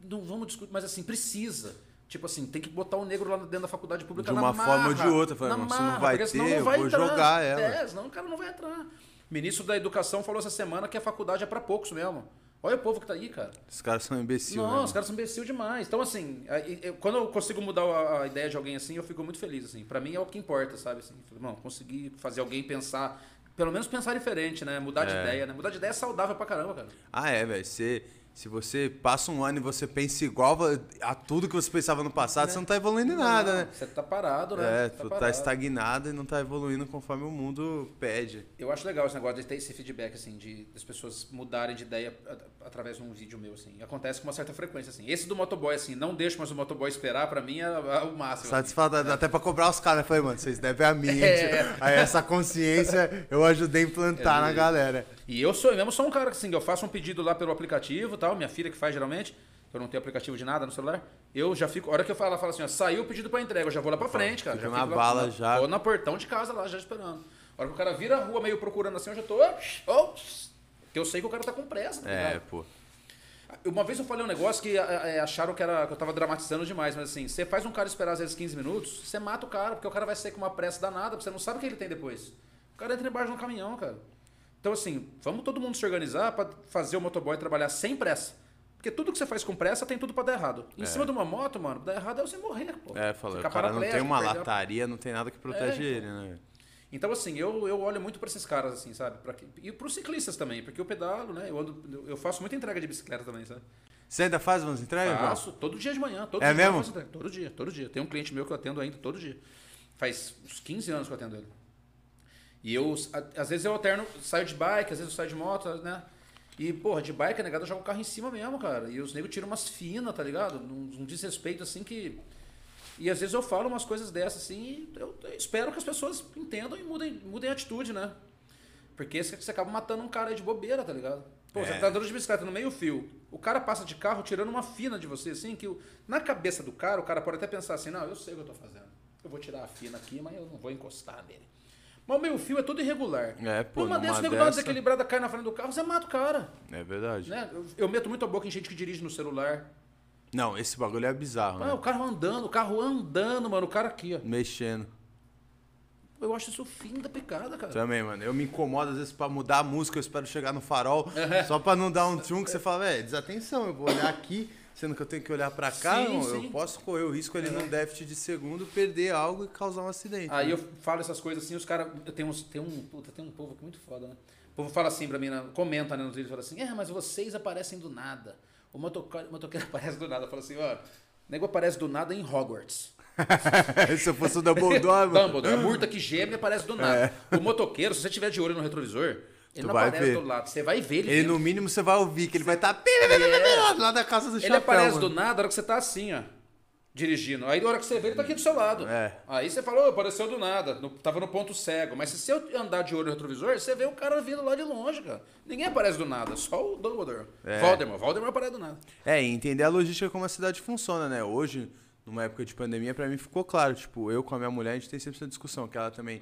não vamos discutir, mas assim, precisa. Tipo assim, tem que botar o negro lá dentro da faculdade pública De na uma forma ou de marra, outra. Falei, na "Mas se não marra, vai ter, não eu vai vou entrar." jogar ela. É, senão o cara não vai entrar. O ministro da Educação falou essa semana que a faculdade é pra poucos mesmo. Olha o povo que tá aí, cara. Os caras são imbecil, Não, né? os caras são imbecil demais. Então, assim, eu- quando eu consigo mudar a, ideia de alguém assim, eu fico muito feliz, assim. Pra mim é o que importa, sabe? Assim, Falei, "Bom, consegui fazer alguém pensar, pelo menos pensar diferente, né? Mudar de É. ideia, né? Mudar de ideia é saudável pra caramba, cara. Ah, é, velho. Você, se você passa um ano e você pensa igual a tudo que você pensava no passado, você não tá evoluindo em nada, Não, né? Você tá parado, né? É, Tá tu tá estagnado e não tá evoluindo conforme o mundo pede. Eu acho legal esse negócio de ter esse feedback, assim, de das pessoas mudarem de ideia através de um vídeo meu, assim. Acontece com uma certa frequência, assim. Esse do motoboy, assim, não deixa mais o motoboy esperar, pra mim é, é o máximo. assim. Satisfato, dá até pra cobrar os caras. Eu Falei, mano, vocês devem a mim. *laughs* É. Aí essa consciência eu ajudei a implantar É na galera. E eu sou eu mesmo sou um cara que assim, eu faço um pedido lá pelo aplicativo, tal, minha filha que faz geralmente, eu não tenho aplicativo de nada no celular. Eu já fico, a hora que eu falo, ela fala assim, ó, saiu o pedido pra entrega, eu já vou lá pra frente, cara. Fica já na bala lá, já. Tô na portão de casa lá, já esperando. A hora que o cara vira a rua meio procurando assim, eu já tô, oh, que eu sei que o cara tá com pressa, tá É, ligado? pô. Uma vez eu falei um negócio que é, é, acharam que, era, que eu tava dramatizando demais, mas assim, você faz um cara esperar às vezes 15 minutos, você mata o cara, porque o cara vai sair com uma pressa danada, você não sabe o que ele tem depois. O cara entra embaixo de um caminhão, cara. Então, assim, vamos todo mundo se organizar pra fazer o motoboy trabalhar sem pressa. Porque tudo que você faz com pressa tem tudo pra dar errado. Em cima de uma moto, mano, dar errado é você morrer, pô. É, falou, o cara não tem uma a- lataria, não tem nada que protege É, ele, né? Então, assim, eu, eu olho muito pra esses caras, assim, sabe? Pra, e pros ciclistas também, porque eu pedalo, né? Eu, ando, eu faço muita entrega de bicicleta também, sabe? Você ainda faz umas entregas? Faço todo dia de manhã. Todo É dia mesmo? Todo dia, todo dia. Tem um cliente meu que eu atendo ainda todo dia. Faz uns 15 anos que eu atendo ele. E eu, às vezes eu alterno, saio de bike, às vezes eu saio de moto, né? E, porra, de bike a negada joga o carro em cima mesmo, cara. E os negros tiram umas finas, tá ligado? Um, um desrespeito assim que. E às vezes eu falo umas coisas dessas assim e eu, eu espero que as pessoas entendam e mudem, mudem a atitude, né? Porque você você acaba matando um cara aí de bobeira, tá ligado? Pô, É. você tá andando de bicicleta no meio fio, o cara passa de carro tirando uma fina de você, assim, que na cabeça do cara, o cara pode até pensar assim, não, eu sei o que eu tô fazendo. Eu vou tirar a fina aqui, mas eu não vou encostar nele. Mas o meio fio é todo irregular. É, pô, Numa numa dessa, o nego uma dessa- desequilibrada, cai na frente do carro, você mata o cara. É verdade. Né? Eu, eu meto muito a boca em gente que dirige no celular. Não, esse bagulho é bizarro, Ah, né? o carro andando, o carro andando, mano, o cara aqui, ó. Mexendo. Eu acho isso o fim da picada, cara. Também, mano. Eu me incomodo às vezes pra mudar a música, eu espero chegar no farol, *laughs* só pra não dar um tchum que você fala, velho, desatenção, eu vou olhar aqui, sendo que eu tenho que olhar pra cá, Sim, eu posso correr o risco ali num déficit de segundo, perder algo e causar um acidente. Aí eu falo essas coisas assim, os caras. Tem, uns, tem, um, puta, tem um povo que é muito foda, né? O povo fala assim pra mim, né? comenta né, nos vídeos, fala assim: é, mas vocês aparecem do nada. O motoca- o motoqueiro *laughs* aparece do nada. Fala assim: ó, o nego aparece do nada em Hogwarts. *laughs* Se eu fosse o Dumbledore. *laughs* Dumbledore, a murta que geme aparece do nada. O motoqueiro, se você tiver de olho no retrovisor, ele É. Tu não vai aparece ver. do lado. Você vai ver ele. Ele, vindo. no mínimo, você vai ouvir que ele vai estar lá da casa do Ele chapéu. aparece mano. do nada na hora que você tá assim, ó. Dirigindo. Aí na hora que você vê, ele tá aqui do seu lado. É. Aí você falou, apareceu do nada. No- tava no ponto cego. Mas se eu andar de olho no retrovisor, você vê o cara vindo lá de longe, cara. Ninguém aparece do nada, só o Dumbledore. É. Voldemort. Voldemort aparece do nada. É, e entender a logística como a cidade funciona, né? Hoje, numa época de pandemia, pra mim ficou claro. Tipo, eu com a minha mulher, a gente tem sempre essa discussão, que ela também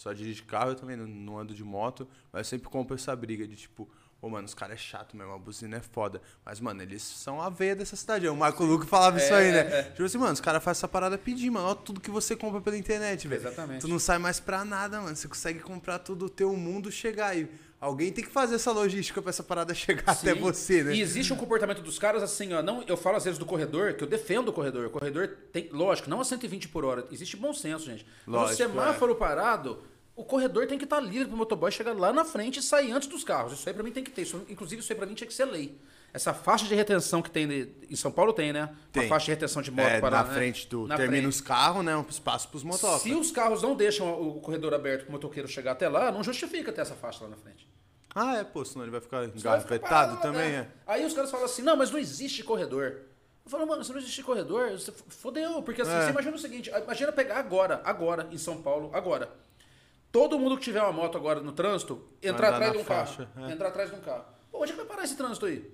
só dirige carro, eu também não, não ando de moto, mas eu sempre compro essa briga de tipo, ô, mano, os caras é chato mesmo, a buzina é foda. Mas, mano, eles são a veia dessa cidade. O Marco Luque falava isso aí, né? Tipo assim, mano, os caras fazem essa parada pedir, mano. Olha tudo que você compra pela internet, velho. Exatamente. Tu não sai mais pra nada, mano. Você consegue comprar tudo o teu mundo chegar. E alguém tem que fazer essa logística pra essa parada chegar até Sim. você, né? E existe um comportamento dos caras assim, ó. Não, eu falo às vezes do corredor, que eu defendo o corredor. O corredor tem, lógico, não a 120 por hora. Existe bom senso, gente. Mas o Lógico, semáforo parado, o corredor tem que estar livre pro motoboy chegar lá na frente e sair antes dos carros. Isso aí pra mim tem que ter. Isso, inclusive, isso aí pra mim tinha que ser lei. Essa faixa de retenção que tem de- em São Paulo tem, né? Tem. Uma faixa de retenção de moto É, para na né? frente do. Na termina frente. os carros, né? Um espaço pros motociclos. Se os carros não deixam o corredor aberto pro motoqueiro chegar até lá, não justifica ter essa faixa lá na frente. Ah, é, pô, senão ele vai ficar engavetado também, né? é. Aí os caras falam assim, não, mas não existe corredor. Eu falo, mano, se não existe corredor, você fodeu. Porque assim, É. você imagina o seguinte, imagina pegar agora, agora, em São Paulo, agora. Todo mundo que tiver uma moto agora no trânsito, entrar atrás de um faixa, carro. é. Entrar atrás de um carro. Pô, onde é que vai parar esse trânsito aí?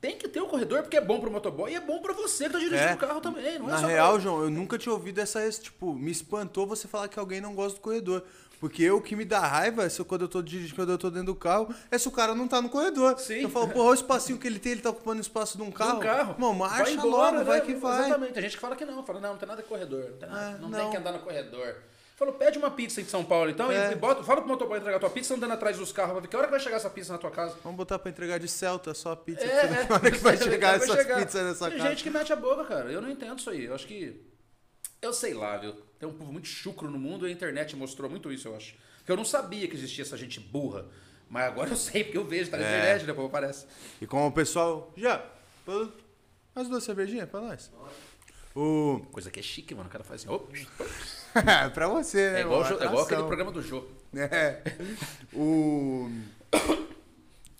Tem que ter o corredor, porque é bom pro motoboy e é bom pra você que tá dirigindo É. o carro também. Não é Na só real, pra... João, eu nunca tinha ouvido essa. Tipo, me espantou você falar que alguém não gosta do corredor. Porque eu, o que me dá raiva, é se eu- quando eu tô dirigindo, quando eu tô dentro do carro, é se o cara não tá no corredor. Sim. Eu falo, porra, o espacinho que ele tem, ele tá ocupando o espaço de um carro. Um carro. Mano, marcha embora, logo, vai né? que vai. Exatamente. Tem gente que fala que não. Fala, não, não tem nada de corredor. Não, tem, nada, É, não, não. tem que andar no corredor. Falou, pede uma pizza em São Paulo, então, É. e bota, fala pro motoboy entregar tua pizza andando atrás dos carros pra ver que hora que vai chegar essa pizza na tua casa. Vamos botar pra entregar de Celta, só a pizza. É, que é. que hora que vai *laughs* chegar chegar. pizzas nessa Tem casa. gente que mete a boca, cara. Eu não entendo isso aí. Eu acho que. Eu sei lá, viu? Tem um povo muito chucro no mundo e a internet mostrou muito isso, eu acho. Porque eu não sabia que existia essa gente burra. Mas agora eu sei, porque eu vejo, tá na É. internet, né? Como aparece. E como o pessoal. Já, mais duas cervejinhas pra nós. O. Coisa que é chique, mano. O cara faz assim. Ops. *laughs* pra você, né? É igual, o mano? Jô- é igual aquele programa do Jô. *laughs* É. O.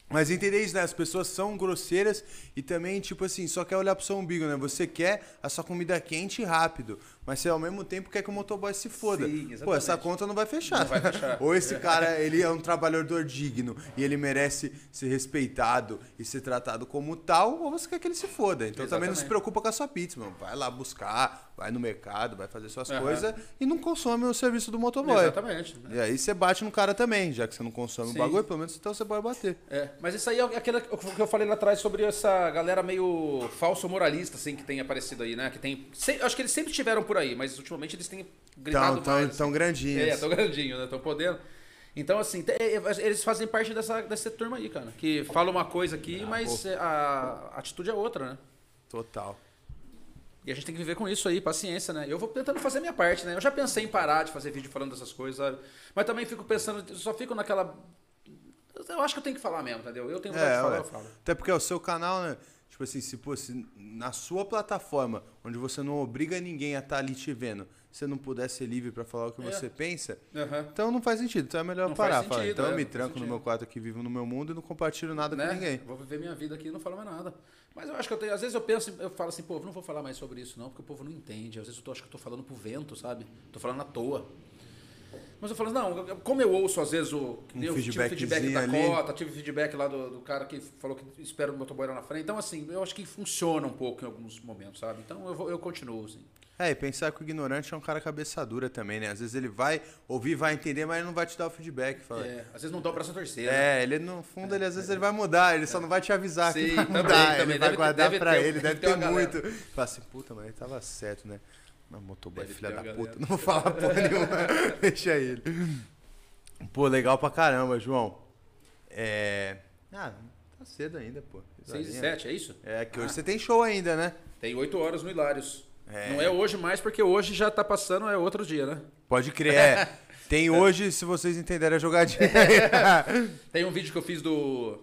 Mas entender isso, né? As pessoas são grosseiras e também, tipo assim, só quer olhar pro seu umbigo, né? Você quer a sua comida quente e rápido, mas você ao mesmo tempo quer que o motoboy se foda. Sim, Pô, exatamente. essa conta não vai fechar. Não vai fechar. *laughs* Ou esse cara, ele é um trabalhador digno e ele merece ser respeitado e ser tratado como tal, ou você quer que ele se foda. Então também não se Exatamente. preocupa com a sua pizza, mano. Vai lá buscar, vai no mercado, vai fazer suas Aham. coisas e não consome o serviço do motoboy. Exatamente. E aí você bate no cara também, já que você não consome Sim. o bagulho, pelo menos então você pode bater. É, mas isso aí é aquela o que eu falei lá atrás sobre essa galera meio falso moralista, assim, que tem aparecido aí, né? Que tem. acho que eles sempre estiveram por aí, mas ultimamente eles têm gritado Tão, mais. tão grandinhos. É, tão grandinho, né? Tão podendo. Então, assim, te- é, eles fazem parte dessa, dessa turma aí, cara. Que fala uma coisa aqui, Ah, mas é, a atitude é outra, né? Total. E a gente tem que viver com isso aí, paciência, né? Eu vou tentando fazer a minha parte, né? Eu já pensei em parar de fazer vídeo falando dessas coisas, sabe? Mas também fico pensando, eu só fico naquela. Eu acho que eu tenho que falar mesmo, entendeu? Eu tenho vontade É, de falar, ué. eu falo. Até porque é o seu canal, né? Tipo assim, se fosse na sua plataforma, onde você não obriga ninguém a estar ali te vendo, você não puder ser livre pra falar o que É. você pensa, Aham. então não faz sentido. Então é melhor Não parar. falar, sentido, então eu é, me não faz tranco no meu quarto aqui, vivo no meu mundo e não compartilho nada né? com ninguém. Vou viver minha vida aqui e não falo mais nada. Mas eu acho que eu tenho. Às vezes eu penso, eu falo assim, pô, eu não vou falar mais sobre isso, não, porque o povo não entende. Às vezes eu tô, acho que eu tô falando pro vento, sabe? Tô falando à toa. Mas eu falo, não, como eu ouço às vezes o. Um eu tive feedback da ali. Cota, tive feedback lá do, do cara que falou que espera o motoboy lá na frente. Então, assim, eu acho que funciona um pouco em alguns momentos, sabe? Então eu, vou, eu continuo, assim. É, e pensar que o ignorante é um cara cabeça dura também, né? Às vezes ele vai ouvir, vai entender, mas ele não vai te dar o feedback. Fala, É, às vezes não dá o braço a torcer. né? É, ele no fundo, ele às vezes ele vai mudar, ele só não vai te avisar que Sim, vai também, mudar, também. ele vai Deve- guardar deve pra ter- ele, deve deve ter ter uma galera. muito. Fala assim, puta, mas ele tava certo, né? Mas motoboy, Deve filha da puta, galera. não vou falar *laughs* porra nenhuma, *laughs* deixa ele. Pô, legal pra caramba, João. É... Ah, tá cedo ainda, pô. 6 e 7, é isso? É, que hoje Ah. você tem show ainda, né? Tem 8 horas no Hilários. É. Não é hoje mais, porque hoje já tá passando, é outro dia, né? Pode crer, é. *laughs* Tem hoje, se vocês entenderem a jogadinha. Tem um vídeo que eu fiz do.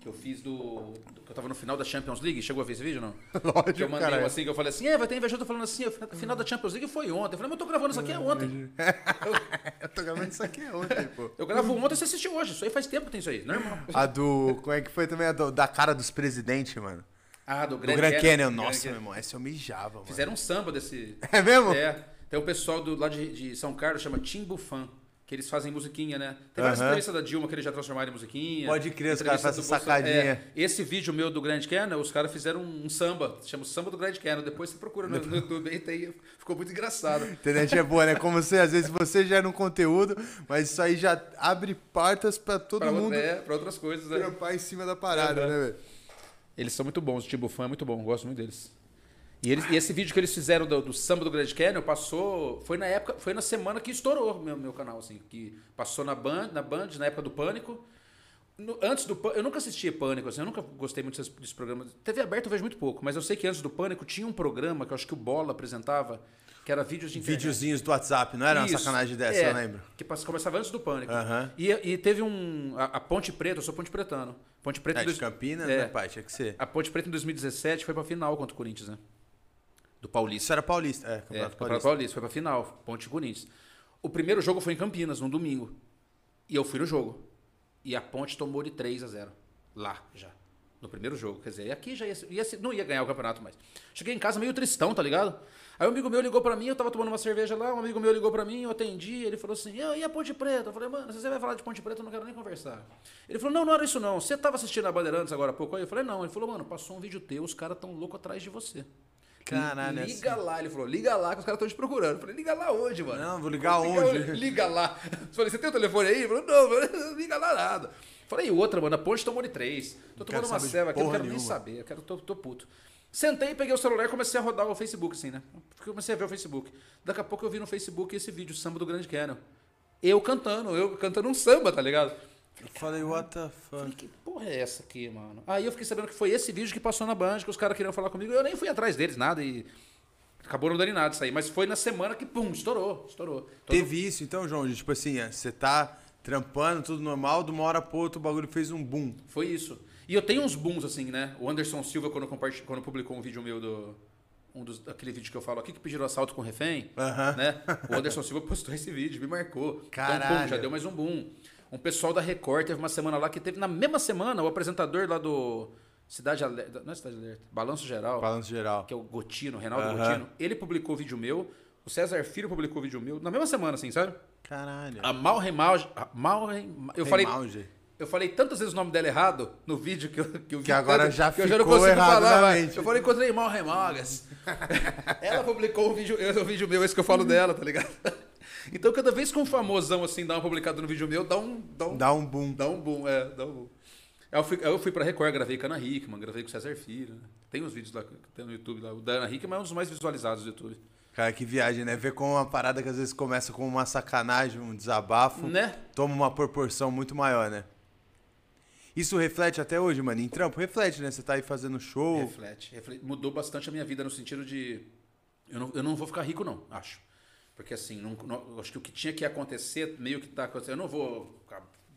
Que eu fiz do. do- eu tava no final da Champions League. Chegou a ver esse vídeo, não? *laughs* Lógico, Que eu mandei caralho. um assim, que eu falei assim, é, vai ter invejoso falando assim, o final da Champions League foi ontem. Eu falei, mas eu tô gravando isso aqui é ontem. *laughs* *laughs* Eu tô gravando isso aqui ontem, pô. Eu gravo ontem, você assistiu hoje. Isso aí faz tempo que tem isso aí, normal. A do. Como é que foi também a do- da cara dos presidentes, mano? Ah, do Do Grand, Grand Canyon. Grand Nossa, Canyon. meu irmão, essa eu mijava, mano. Fizeram um samba desse. É mesmo? É. Tem o pessoal do, lá de, de São Carlos, chama Timbufan. Que eles fazem musiquinha, né? Tem várias Aham. entrevistas da Dilma que eles já transformaram em musiquinha. Pode crer, os caras fazem sacadinha. É, esse vídeo meu do Grand Canyon, os caras fizeram um samba, chama Samba do Grand Canyon. Depois você procura no, no YouTube aí, tem, ficou muito engraçado. *laughs* Internet é boa, né? Como você, às vezes você gera um conteúdo, mas isso aí já abre portas pra todo Pra, mundo é, pra outras coisas, né? trampar em cima da parada, né, velho? Eles são muito bons, o Timbufan é muito bom, gosto muito deles. E, eles, e esse vídeo que eles fizeram do, do samba do Grand Canyon passou. Foi na época, foi na semana que estourou meu, meu canal, assim. Que passou na Band, na Band, na época do Pânico. no- antes do Pânico, eu nunca assistia Pânico, assim, eu nunca gostei muito desse, desse programa. TV aberta eu vejo muito pouco, mas eu sei que antes do Pânico tinha um programa que eu acho que o Bola apresentava, que era vídeos de internet. Videozinhos do WhatsApp, não era uma Isso, sacanagem dessa, é, eu lembro. Que começava antes do Pânico. Aham. E, e teve um. A, a Ponte Preta, eu sou Ponte Pretano. Ponte Preta É, de dois- Campinas, é, né, pai? Tinha que ser. A Ponte Preta em 2017 foi pra final contra o Corinthians, né? Do Paulista. Isso era paulista. É, É, Campeonato Campeonato Paulista. Paulista. foi pra final, Ponte Corinthians. O primeiro jogo foi em Campinas, no domingo. E eu fui no jogo. E a Ponte tomou de 3 a 0 Lá, já. No primeiro jogo. Quer dizer, aqui já ia, ser- ia não ia ganhar o campeonato mais. Cheguei em casa meio tristão, tá ligado? Aí um amigo meu ligou pra mim, eu tava tomando uma cerveja lá, um amigo meu ligou pra mim, eu atendi, ele falou assim, "Ah, e a Ponte Preta? Eu falei, mano, se você vai falar de Ponte Preta, eu não quero nem conversar. Ele falou, não, não era isso não. Você tava assistindo a Bandeirantes agora há pouco? Aí eu falei, não. Ele falou, mano, passou um vídeo teu, os caras tão loucos atrás de você. Caralho, é Liga lá, ele falou, liga lá que os caras estão te procurando. Eu falei, liga lá hoje, mano. Não, vou ligar Liga, onde? Liga lá. Eu falei, você tem o telefone aí? Ele falou, não, mano, *laughs* liga lá nada. Falei, e outra, mano, a ponte tomou de três. Tô tomando uma ceva aqui, não quero nem nenhuma. saber. Eu quero, tô, tô puto. Sentei, peguei o celular e comecei a rodar o Facebook, assim, né? Comecei a ver o Facebook. Daqui a pouco eu vi no Facebook esse vídeo, Samba do Grande Canyon. Eu cantando, eu cantando um samba, tá ligado? Eu falei, what the Falei, fuck? que porra é essa aqui, mano? Aí eu fiquei sabendo que foi esse vídeo que passou na Band, que os caras queriam falar comigo. Eu nem fui atrás deles, nada, e acabou não dando em nada isso aí. Mas foi na semana que, pum, estourou, estourou. Todo- Teve isso, então, João? de, Tipo assim, é, você tá trampando, tudo normal, de uma hora pro outra o bagulho fez um boom. Foi isso. E eu tenho uns booms, assim, né? O Anderson Silva, quando, compartilhou, quando publicou um vídeo meu do. Um dos, aquele vídeo que eu falo aqui que pediram assalto com refém, Aham. né? O Anderson Silva *laughs* postou esse vídeo, me marcou. Então, Caralho. pum, já deu mais um boom. Um pessoal da Record teve uma semana lá que teve, na mesma semana, o apresentador lá do Cidade Alerta. Não é Cidade Alerta, Balanço Geral. Balanço geral. que é o Gotino, Reinaldo Aham. Gotino, ele publicou vídeo meu, o César Filho publicou vídeo meu, na mesma semana, assim, sabe? Caralho. A Mal Remal, a Mal Rem- eu falei, eu falei tantas vezes o nome dela errado no vídeo que eu que, eu vi Que agora tanto, já que eu já não consigo errado falar. Eu falei encontrei Mal Remagas. *laughs* Ela publicou um vídeo, o *laughs* vídeo meu esse que eu falo dela, tá ligado? Então cada vez que um famosão assim dá uma publicada no vídeo meu, dá um dá um, Dá um boom. Dá um boom, é, dá um boom. Eu fui, eu fui pra Record, gravei com a Ana Hickman, gravei com o César Filho. Né? Tem uns vídeos lá tem no YouTube lá. O da Ana Hickman é um dos mais visualizados do YouTube. Cara, que viagem, né? Ver como uma parada que às vezes começa com uma sacanagem, um desabafo, Né? toma uma proporção muito maior, né? Isso reflete até hoje, mano. Em trampo, reflete, né? Você tá aí fazendo show. Reflete, reflete. Mudou bastante a minha vida no sentido de. Eu não, eu não vou ficar rico, não, acho. Porque assim, não, não- acho que o que tinha que acontecer, meio que tá acontecendo. Eu não vou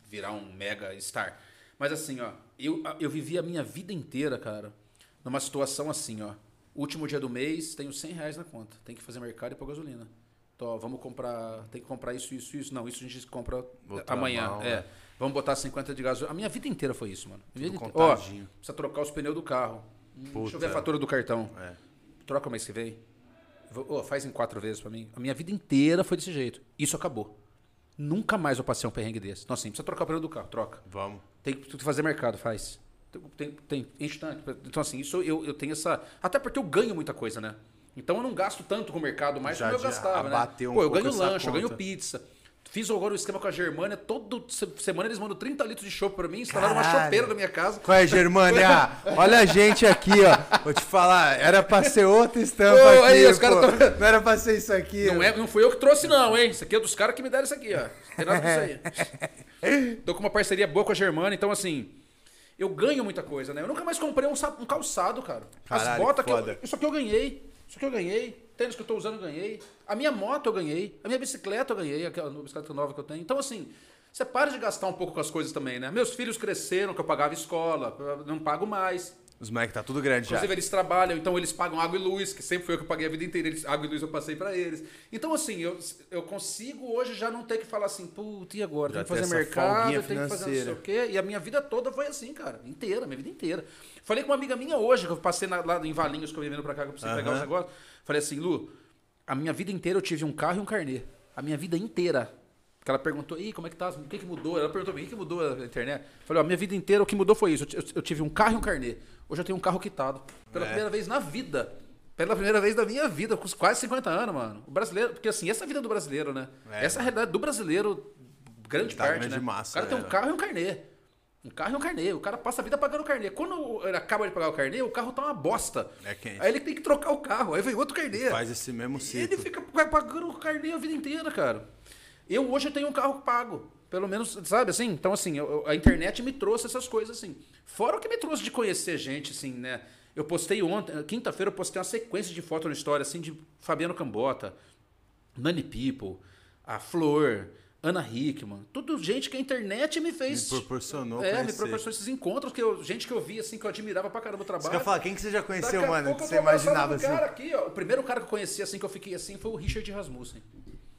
virar um mega star. Mas assim, ó, eu, eu vivi a minha vida inteira, cara, numa situação assim, ó. Último dia do mês, tenho 100 reais na conta. Tem que fazer mercado e pôr gasolina. Então, ó, vamos comprar. Tem que comprar isso, isso, isso. Não, isso a gente compra Vou amanhã. tramar, é. né? Vamos botar 50 de gasolina. A minha vida inteira foi isso, mano. Tudo vida inteira. Ó, contadinho. precisa trocar os pneus do carro. Hum, Deixa eu Puta. ver a fatura do cartão. É. Troca mês que vem. Ó, faz em quatro vezes pra mim. A minha vida inteira foi desse jeito. Isso acabou. Nunca mais eu passei um perrengue desse. Então, assim, precisa trocar o pneu do carro, troca. Vamos. Tem que fazer mercado, faz. Tem, tem, enche tanque. Então, assim, isso eu, eu tenho essa. Até porque eu ganho muita coisa, né? Então eu não gasto tanto com o mercado mais Já como eu gastava, né? um Pô, eu ganho lanche, eu ganho pizza. Fiz agora o esquema com a Germânia. Toda semana eles mandam 30 litros de chopp pra mim, instalaram uma Caralho. chopeira na minha casa. Qual é, Germânia? *laughs* Olha a gente aqui, ó. Vou te falar, era pra ser outra estampa Pô, aqui, aí, os pô. caras tão- Não era pra ser isso aqui. Não, é, não fui eu que trouxe, não, hein? Isso aqui é dos caras que me deram isso aqui, ó. Não tem nada com isso aí. *laughs* Tô com uma parceria boa com a Germana, então assim. Eu ganho muita coisa, né? Eu nunca mais comprei um, um calçado, cara. As Caralho, botas que que eu. Isso aqui eu ganhei. Isso aqui eu ganhei. Tênis que eu tô usando eu ganhei. A minha moto eu ganhei. A minha bicicleta eu ganhei. Aquela bicicleta nova que eu tenho. Então, assim. Você para de gastar um pouco com as coisas também, né? Meus filhos cresceram, que eu pagava escola, não pago mais. Os moleques tá tudo grande já. Inclusive, eles trabalham, então eles pagam água e luz, que sempre foi eu que paguei a vida inteira. Eles, água e luz eu passei pra eles. Então, assim, eu, eu consigo hoje já não ter que falar assim, puta, e agora? Já Tem que fazer mercado, tem que fazer não sei o quê. E a minha vida toda foi assim, cara. Inteira, minha vida inteira. Falei com uma amiga minha hoje, que eu passei na- lá em Valinhos, que eu vim vindo pra cá, que eu precisei pegar Aham. os negócios. Falei assim, Lu, a minha vida inteira eu tive um carro e um carnê. A minha vida inteira. Porque ela perguntou, Ih, como é que tá? O que, que mudou? Ela perguntou, o que, que mudou a internet? Eu Falei, ó, a minha vida inteira o que mudou foi isso. Eu, eu tive um carro e um carnê. Hoje eu tenho um carro quitado. Pela É. primeira vez na vida. Pela primeira vez da minha vida, com quase 50 anos, mano. O brasileiro, porque assim, essa é a vida do brasileiro, né? É, essa é a realidade do brasileiro, grande Da parte, né? massa, o cara tem é. um carro e um carnê. Um carro e um carnê. O cara passa a vida pagando o carnê. Quando ele acaba de pagar o carnê, o carro tá uma bosta. É quente. Aí ele tem que trocar o carro. Aí vem outro carnê. Faz esse mesmo E ele ciclo. fica pagando o carnê a vida inteira, cara. Eu hoje tenho um carro pago. Pelo menos, sabe assim? Então, assim, eu- a internet me trouxe essas coisas, assim. Fora o que me trouxe de conhecer gente, assim, né? Eu postei ontem, quinta-feira, eu postei uma sequência de fotos no História, assim, de Fabiano Cambota, Nani People, a Flor, Ana Hickman. Tudo gente que a internet me fez. Me proporcionou É, me conhecer. proporcionou esses encontros, que eu, gente que eu via, assim, que eu admirava pra caramba o Você trabalho. quer falar, quem que você já conheceu, Daqui mano? Que você imaginava assim? cara aqui, ó. O primeiro cara que eu conheci, assim, que eu fiquei assim, foi o Richard Rasmussen.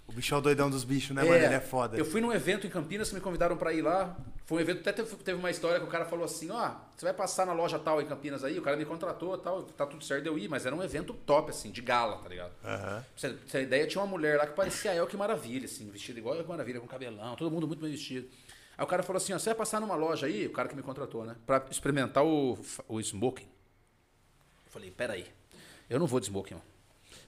O bicho é o doidão dos bichos, né, mano? Ele é foda. Eu fui num evento em Campinas, me convidaram pra ir lá. Foi um evento, até teve, uma história que o cara falou assim, ó, você vai passar na loja tal em Campinas aí, o cara me contratou tal, tá tudo certo eu ir, mas era um evento top, assim, de gala, tá ligado? Aham. Pra você ideia, tinha uma mulher lá que parecia a El que Maravilha, assim, vestida igual El que Maravilha, com cabelão, todo mundo muito bem vestido. Aí o cara falou assim, ó, você vai passar numa loja aí, o cara que me contratou, né, pra experimentar o, o smoking. Eu falei, peraí, eu não vou de smoking, mano.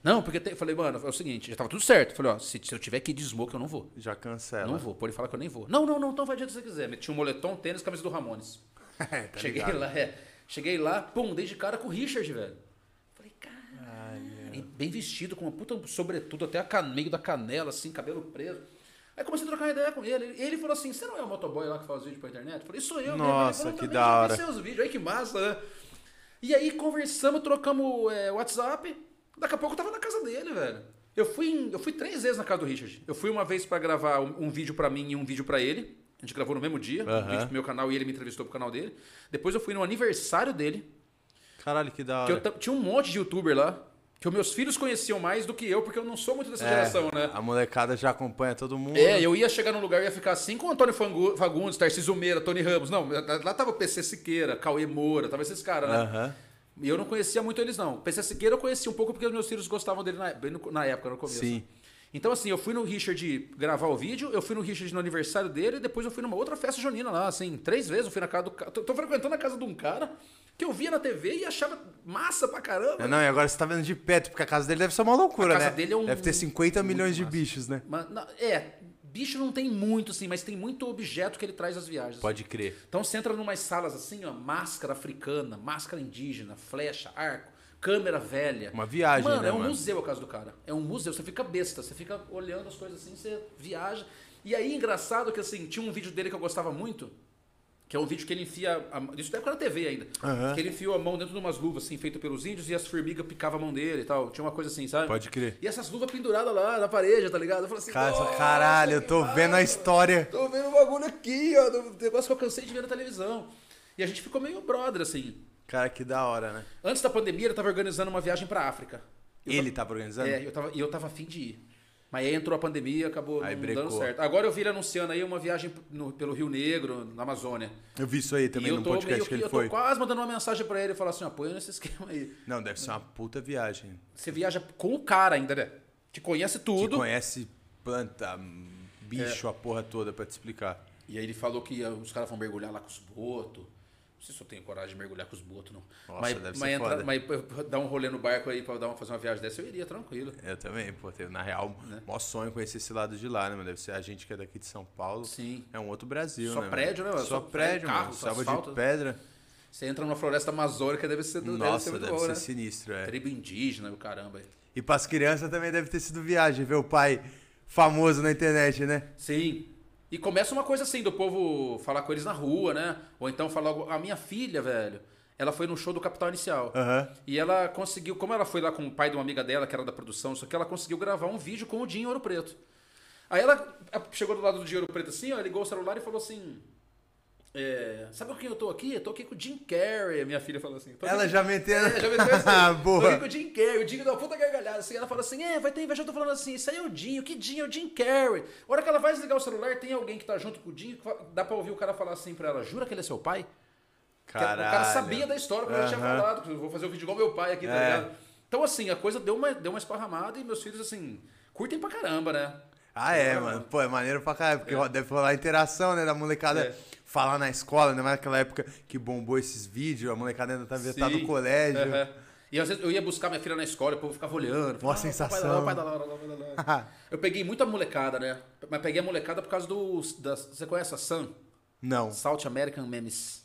Não, porque eu falei, mano, é o seguinte, já tava tudo certo. Eu falei, ó, se, se eu tiver que ir de smoking, eu não vou. Já cancela. Não vou, pode falar que eu nem vou. Não, não, não, então vai jeito que você quiser. Meti um moletom, tênis, camisa do Ramones. *laughs* É, tá Cheguei ligado? lá, é. Cheguei lá, pum, dei de cara com o Richard, velho. Falei, caralho. E Bem vestido, com uma puta sobretudo até a meio da canela, assim, cabelo preso. Aí comecei a trocar ideia com ele. Ele falou assim: Você não é o motoboy lá que faz vídeo pra internet? Eu falei: Sou eu. mesmo." Nossa, ele falou, que "Também da hora." seus vídeos, aí que massa, né? E aí conversamos, trocamos é, WhatsApp. Daqui a pouco eu tava na casa dele, velho. Eu fui, em- eu fui três vezes na casa do Richard. Eu fui uma vez pra gravar um, um vídeo pra mim e um vídeo pra ele. A gente gravou no mesmo dia, um Aham. vídeo pro meu canal e ele me entrevistou pro canal dele. Depois eu fui no aniversário dele, Caralho, que da que hora. eu ta- tinha um monte de youtuber lá, que os meus filhos conheciam mais do que eu, porque eu não sou muito dessa É, geração, né? A molecada já acompanha todo mundo. É, eu ia chegar num lugar e ia ficar assim com o Antônio Fagundes, Tarcísio Meira, Tony Ramos. Não, lá tava o PC Siqueira, Cauê Moura, tava esses caras, né? Aham. E eu não conhecia muito eles, não. PC Siqueira eu conhecia um pouco porque os meus filhos gostavam dele na, na época, no começo. Sim. Então, assim, eu fui no Richard gravar o vídeo, eu fui no Richard no aniversário dele, e depois eu fui numa outra festa junina lá, assim, três vezes eu fui na casa do cara. Tô, tô frequentando a casa de um cara que eu via na TV e achava massa pra caramba. Não, e agora você tá vendo de perto, porque a casa dele deve ser uma loucura, A casa né? dele é um- Deve ter 50 muito milhões de bichos, né? Mas, não, é, bicho não tem muito, assim, mas tem muito objeto que ele traz às viagens. Pode crer. Então você entra numas salas assim, ó, máscara africana, máscara indígena, flecha, arco, câmera velha. Uma viagem, mano, né, é um mano? museu a casa do cara. É um museu, você fica besta, você fica olhando as coisas assim, você viaja. E aí, engraçado que assim, tinha um vídeo dele que eu gostava muito, que é um vídeo que ele enfia. A, isso da época na TV ainda. Aham. Que ele enfiou a mão dentro de umas luvas, assim, feito pelos índios, e as formigas picavam a mão dele e tal. Tinha uma coisa assim, sabe? Pode crer. E essas luvas penduradas lá na parede, tá ligado? Eu falei assim, Cara, "Nossa, caralho, eu tô vendo a massa!" história. Tô vendo o bagulho aqui, ó, do negócio que eu cansei de ver na televisão. E a gente ficou meio brother, assim. Cara, que da hora, né? Antes da pandemia, ele tava organizando uma viagem pra África. Eu Ele tava- tava organizando? É, eu tava, e eu tava afim de ir. Mas aí entrou a pandemia, acabou Aí não brecou. dando certo. Agora eu vi ele anunciando aí uma viagem no- pelo Rio Negro, na Amazônia. Eu vi isso aí também eu no podcast meio que ele eu foi. tô quase mandando uma mensagem pra ele e falar assim, apoia nesse *laughs* esquema aí. Não, deve ser uma puta viagem. Você viaja com o cara ainda, né? Que conhece tudo. conhece planta, bicho, a porra toda pra te explicar. E aí ele falou que os caras vão mergulhar lá com os botos. Não sei se eu tenho coragem de mergulhar com os botos, não. Nossa, mas, deve ser mas, foda. mas p- dar um rolê no barco aí pra dar uma, fazer uma viagem dessa, eu iria tranquilo. Eu também, pô, na real, Né? maior sonho conhecer esse lado de lá, né, mano? Deve ser a gente que é daqui de São Paulo. Sim. É um outro Brasil, Só né? prédio, né, mano? mano? Só, Só prédio, mano. só Selva asfalto. de pedra. Você entra numa floresta amazônica, deve ser, deve Nossa, ser muito deve bom, ser né? sinistro, é. Tribo indígena, o caramba. E pras crianças também deve ter sido viagem, ver o pai famoso na internet, né? Sim. E começa uma coisa assim, do povo falar com eles na rua, né? Ou então falar... A minha filha, velho, ela foi no show do Capital Inicial. Aham. E ela conseguiu, como ela foi lá com o pai de uma amiga dela, que era da produção, só que ela conseguiu gravar um vídeo com o Dinho Ouro Preto. Aí ela chegou do lado do Dinho Ouro Preto assim, ó, ligou o celular e falou assim: é, Sabe com quem eu tô aqui? Eu tô aqui com o Jim Carrey. Minha filha falou assim. "Tô aqui Ela com- já meteu. É, já meteu assim. *laughs* Boa. Tô aqui com o Jim Carrey. O Dinho dá uma puta gargalhada. Assim, ela fala assim: É, vai ter inveja. Eu tô falando assim: Isso aí é o Dinho. Que Dinho? É o Jim Carrey. A hora que ela vai desligar o celular, tem alguém que tá junto com o Dinho. que Dá pra ouvir o cara falar assim pra ela: Jura que ele é seu pai? Que O cara Caralho. sabia da história, como eu tinha Aham. falado. que Eu vou fazer o vídeo igual meu pai aqui, tá É. ligado? Então, assim, a coisa deu uma, deu uma esparramada e meus filhos, assim, curtem pra caramba, né? Ah, é, mano. Pô, é maneiro pra caralho, porque deve rolar interação, né, da molecada É. falar na escola, né? Mas naquela época que bombou esses vídeos, a molecada ainda tá vetada Sim. no colégio. Aham. E às vezes eu ia buscar minha filha na escola, o povo ficava olhando. Falava, "Ah, sensação." Pai da Laura, pai da Laura, pai da Laura. Eu peguei muita molecada, né? Mas peguei a molecada por causa do. Da, você conhece a Sun? Não. South American Memes.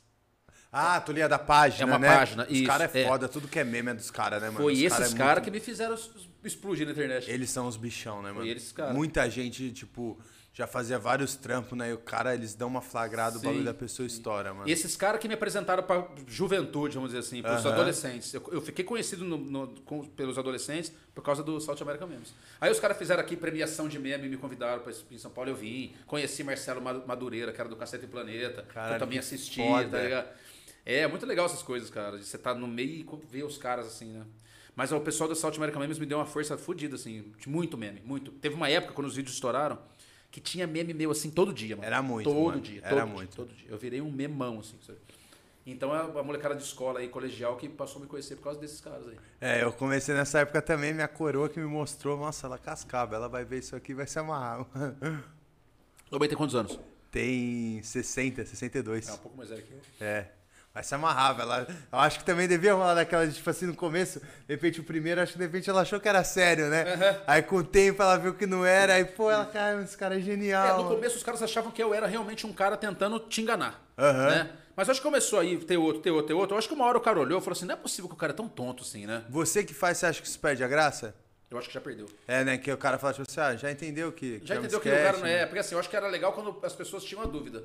Ah, tu lia da página, É uma né? página, Os caras é é. foda, tudo que é meme é dos caras, né, mano? Foi Os esses cara é caras muito- que me fizeram explodir na internet. Eles são os bichão, né, mano? cara. Muita gente, tipo, já fazia vários trampos, né? E o cara, eles dão uma flagrada, o Sim, bagulho da pessoa estoura, mano. E esses caras que me apresentaram pra juventude, vamos dizer assim, pros Aham. adolescentes. Eu, eu fiquei conhecido no- no- com- pelos adolescentes por causa do South American Memes. Aí os caras fizeram aqui premiação de meme, me convidaram pra em São Paulo, eu vim. Conheci Marcelo Ma- Madureira, que era do Cacete Planeta, que eu também assisti, foda. tá ligado? É, muito legal essas coisas, cara. De você tá no meio e ver os caras assim, né? Mas ó, o pessoal do South American Memes me deu uma força fodida, assim. De muito meme, muito. Teve uma época, quando os vídeos estouraram, que tinha meme meu, assim, todo dia, mano. Era muito, Todo mano. dia, Era todo muito. Dia, todo dia. Eu virei um memão, assim. sabe? Então a, a molecada de escola aí, colegial, que passou a me conhecer por causa desses caras aí. É, eu comecei nessa época também, minha coroa que me mostrou, nossa, ela cascava, ela vai ver isso aqui e vai se amarrar. *laughs* Ô, bem, tem quantos anos? Tem 60, 62. É um pouco mais velho que eu. É. Mas se amarrava. Ela, eu acho que também devia rolar daquela, tipo assim, no começo, de repente o primeiro, acho que de repente ela achou que era sério, né? Aí com o tempo ela viu que não era, aí, pô, ela, cara, esse cara é É, genial. no começo os caras achavam que eu era realmente um cara tentando te enganar. Aham. Né? Mas acho que começou aí, ter outro, ter outro, ter outro. Eu acho que uma hora o cara olhou e falou assim: não é possível que o cara é tão tonto assim, né? Você que faz, você acha que isso perde a graça? Eu acho que já perdeu. É, né? Que o cara fala, tipo assim, ah, já entendeu que. Já é um entendeu que o cara não né? é. Porque assim, eu acho que era legal quando as pessoas tinham a dúvida.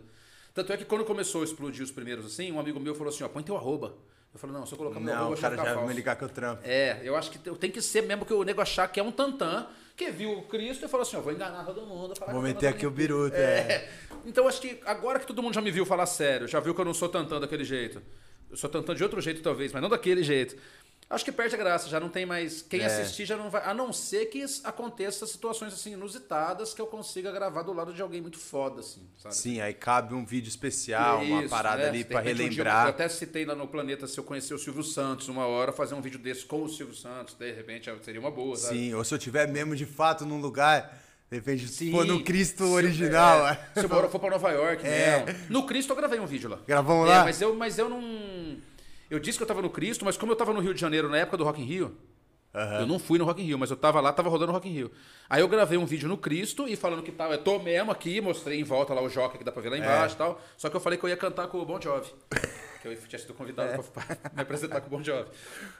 Tanto é que quando começou a explodir os primeiros assim, um amigo meu falou assim: ó, põe teu arroba. Eu falei: não, se eu colocar meu Não, arroba, o vai cara já vai falso. me ligar que eu trampo. É, eu acho que eu tenho que ser mesmo que o nego achar que é um tantã, que viu o Cristo e falou assim: ó, vou enganar todo mundo. Vou eu meter aqui o biruta, é. É. Então acho que agora que todo mundo já me viu falar sério, já viu que eu não sou tantã daquele jeito. Eu sou tantã de outro jeito, talvez, mas não daquele jeito. Acho que perde a graça, já não tem mais. Quem É. assistir já não vai. A não ser que aconteça situações assim inusitadas que eu consiga gravar do lado de alguém muito foda, assim, sabe? Sim, aí cabe um vídeo especial, uma Isso, parada né? ali pra repente, um eu- relembrar. eu até citei lá no Planeta se eu conhecer o Silvio Santos uma hora, fazer um vídeo desse com o Silvio Santos, de repente seria uma boa, sabe? Sim, ou se eu tiver mesmo de fato num lugar, de repente, se Sim. for no Cristo Se- original. é, se eu for pra Nova York *laughs* É. mesmo. No Cristo eu gravei um vídeo lá. Gravamos É, lá? mas eu, mas eu não. Eu disse que eu tava no Cristo, mas como eu tava no Rio de Janeiro na época do Rock in Rio, Aham. eu não fui no Rock in Rio, mas eu tava lá, tava rodando o Rock in Rio. Aí eu gravei um vídeo no Cristo e falando que tava, eu tô mesmo aqui, mostrei em volta lá o Joca que dá pra ver lá embaixo e tal. Só que eu falei que eu ia cantar com o Bon Jovi. que eu tinha sido convidado *laughs* pra *laughs* me apresentar com o Bon Jovi.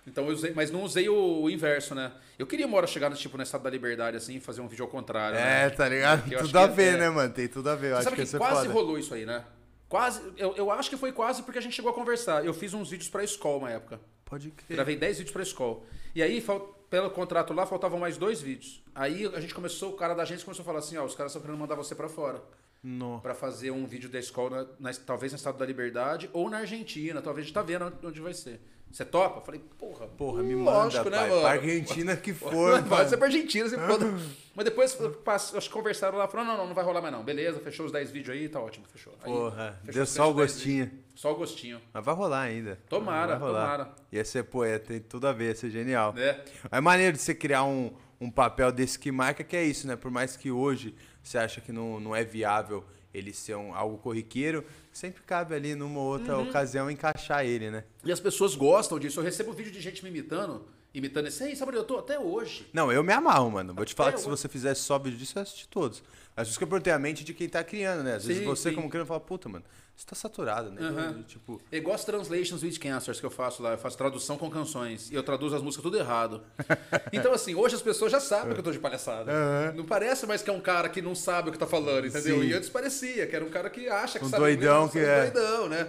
Então eu usei, mas não usei o, o inverso, né? Eu queria uma hora chegar no tipo no estado da liberdade assim e fazer um vídeo ao contrário, né? É, tá ligado? Que acho Tudo a que ver, é- né, mano? Tem tudo a ver. Eu acho Sabe que que é quase foda. rolou isso aí, né? Quase, eu, eu acho que foi quase porque a gente chegou a conversar. Eu fiz uns vídeos pra escola uma época. Pode crer. Gravei 10 vídeos pra escola. E aí, fal- pelo contrato lá, faltavam mais dois vídeos. Aí a gente começou, o cara da agência começou a falar assim, ó, os caras estão querendo mandar você pra fora. Não. Pra fazer um vídeo da escola, na- na- talvez no Estado da Liberdade ou na Argentina. Talvez a gente tá vendo onde vai ser. Você topa? Eu falei, porra. Porra, me lógico, manda, né, pai. mano? Pra Argentina que *laughs* for, Vai mano. ser pra Argentina, você foda. *laughs* Mas depois, pass- acho que conversaram lá, falaram, não, não, não vai rolar mais não. Beleza, fechou os 10 vídeos aí, tá ótimo, fechou. Aí, Porra, fechou deu só o 10 gostinho. Só o gostinho. Mas vai rolar ainda. Tomara, vai rolar. tomara. Ia ser, pô, ia ter tudo a ver, ia ser genial. Né? É maneiro de você criar um, um papel desse que marca, que é isso, né? Por mais que hoje você acha que não, não é viável ele ser um, algo corriqueiro, sempre cabe ali numa outra Uhum. ocasião encaixar ele, né? E as pessoas gostam disso. Eu recebo vídeo de gente me imitando, imitando esse, ei, sabe onde eu tô? Até hoje. Não, eu me amarro, mano. Vou te falar Até que se eu- você fizesse só vídeo disso, eu ia assistir todos. Às vezes que eu perguntei a mente de quem tá criando, né? Às vezes Sim, você, sim. como criando, fala, puta, mano, você tá saturado, né? Aham. Tipo, É igual as translations with cancers que eu faço lá. Eu faço tradução com canções. E eu traduzo as músicas tudo errado. *laughs* Então, assim, hoje as pessoas já sabem que eu tô de palhaçada. Não parece mais que é um cara que não sabe o que tá falando, entendeu? Sim. E antes parecia, que era um cara que acha que Um sabe doidão inglês, que é. um doidão, né?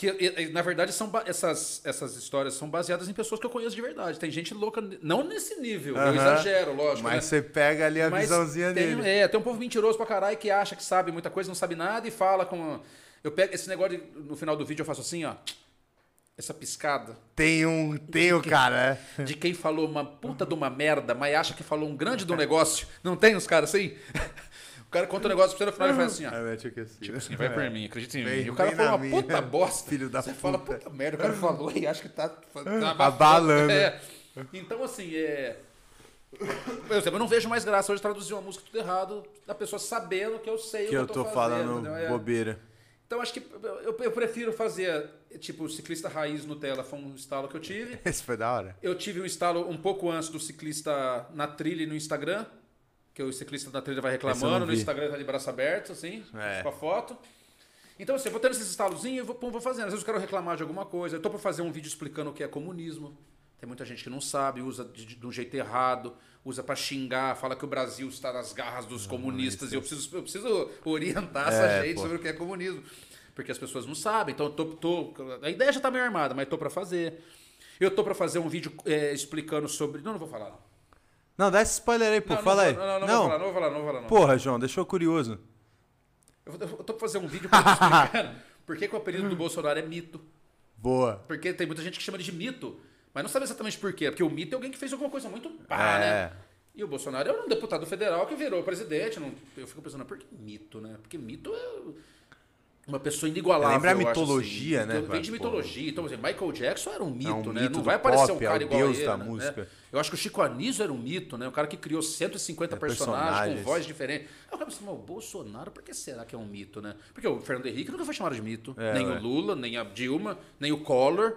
Que, na verdade, são essas, essas histórias são baseadas em pessoas que eu conheço de verdade. Tem gente louca, não nesse nível, eu exagero, lógico. mas né? você pega ali a Mas visãozinha tem, dele. É, tem um povo mentiroso pra caralho que acha que sabe muita coisa, não sabe nada e fala com. Eu pego esse negócio de- no final do vídeo eu faço assim, ó. Essa piscada Tem um, tem o cara, é. de quem falou uma puta de uma merda, mas acha que falou um grande do *laughs* negócio. Não tem os caras assim? O cara conta um negócio pra você no final e faz assim, ó. Assim. Tipo assim, vai por mim, acredita em mim. E o cara na uma minha, puta *laughs* bosta. filho da Você fala, puta. puta merda, o cara falou e acha que tá, tá *laughs* Abalando. É. Então, assim, é. Exemplo, eu não vejo mais graça hoje traduzir uma música tudo errado, da pessoa sabendo que eu sei o Que que eu eu tô fazendo. falando? É. bobeira. Então, acho que eu, eu prefiro fazer, tipo, ciclista raiz Nutella foi um estalo que eu tive. *laughs* Esse foi da hora. Eu tive um estalo um pouco antes do ciclista na trilha e no Instagram, que o ciclista na trilha vai não reclamando, no. Instagram tá de braço aberto, assim, É. com a foto. Então, assim, eu vou tendo esses estalozinhos e vou, pum, vou fazendo. Às vezes eu quero reclamar de alguma coisa. Eu tô pra fazer um vídeo explicando o que é comunismo. Tem muita gente que não sabe, usa de, de, de um jeito errado, usa pra xingar, fala que o Brasil está nas garras dos comunistas. E eu preciso, eu preciso orientar *laughs* essa É, gente pô. sobre o que é comunismo. Porque as pessoas não sabem. Então, eu tô, tô- a ideia já tá meio armada, mas tô pra fazer. Eu tô pra fazer um vídeo é, explicando sobre. Não, não vou falar. Não, Não, dá esse spoiler aí, pô. não, fala não, aí. Não, não, não, vou falar, não vou falar, não vou falar. Não. Porra, João, deixou curioso. Eu, vou- eu tô pra fazer um vídeo pra explicando *laughs* por que, que o apelido do Bolsonaro é mito. Boa. Porque tem muita gente que chama ele de mito, mas não sabe exatamente por quê. Porque o mito é alguém que fez alguma coisa muito pá, É. né? E o Bolsonaro é um deputado federal que virou presidente. não- eu fico pensando, por que mito, né? Porque mito é uma pessoa inigualável. Lembra a acho, mitologia, assim. né, Então, Vem de mitologia. Então, exemplo, Michael Jackson era um mito, um né? mito não vai aparecer um é o cara igual deus a ele, da né? música. Eu acho que o Chico Anísio era um mito, né? O cara que criou 150 personagens, personagens. com voz diferente. Eu cara pensando, mas o Bolsonaro, por que será que é um mito, né? Porque o Fernando Henrique nunca foi chamado de mito. É, nem ué. o Lula, nem a Dilma, nem o Collor,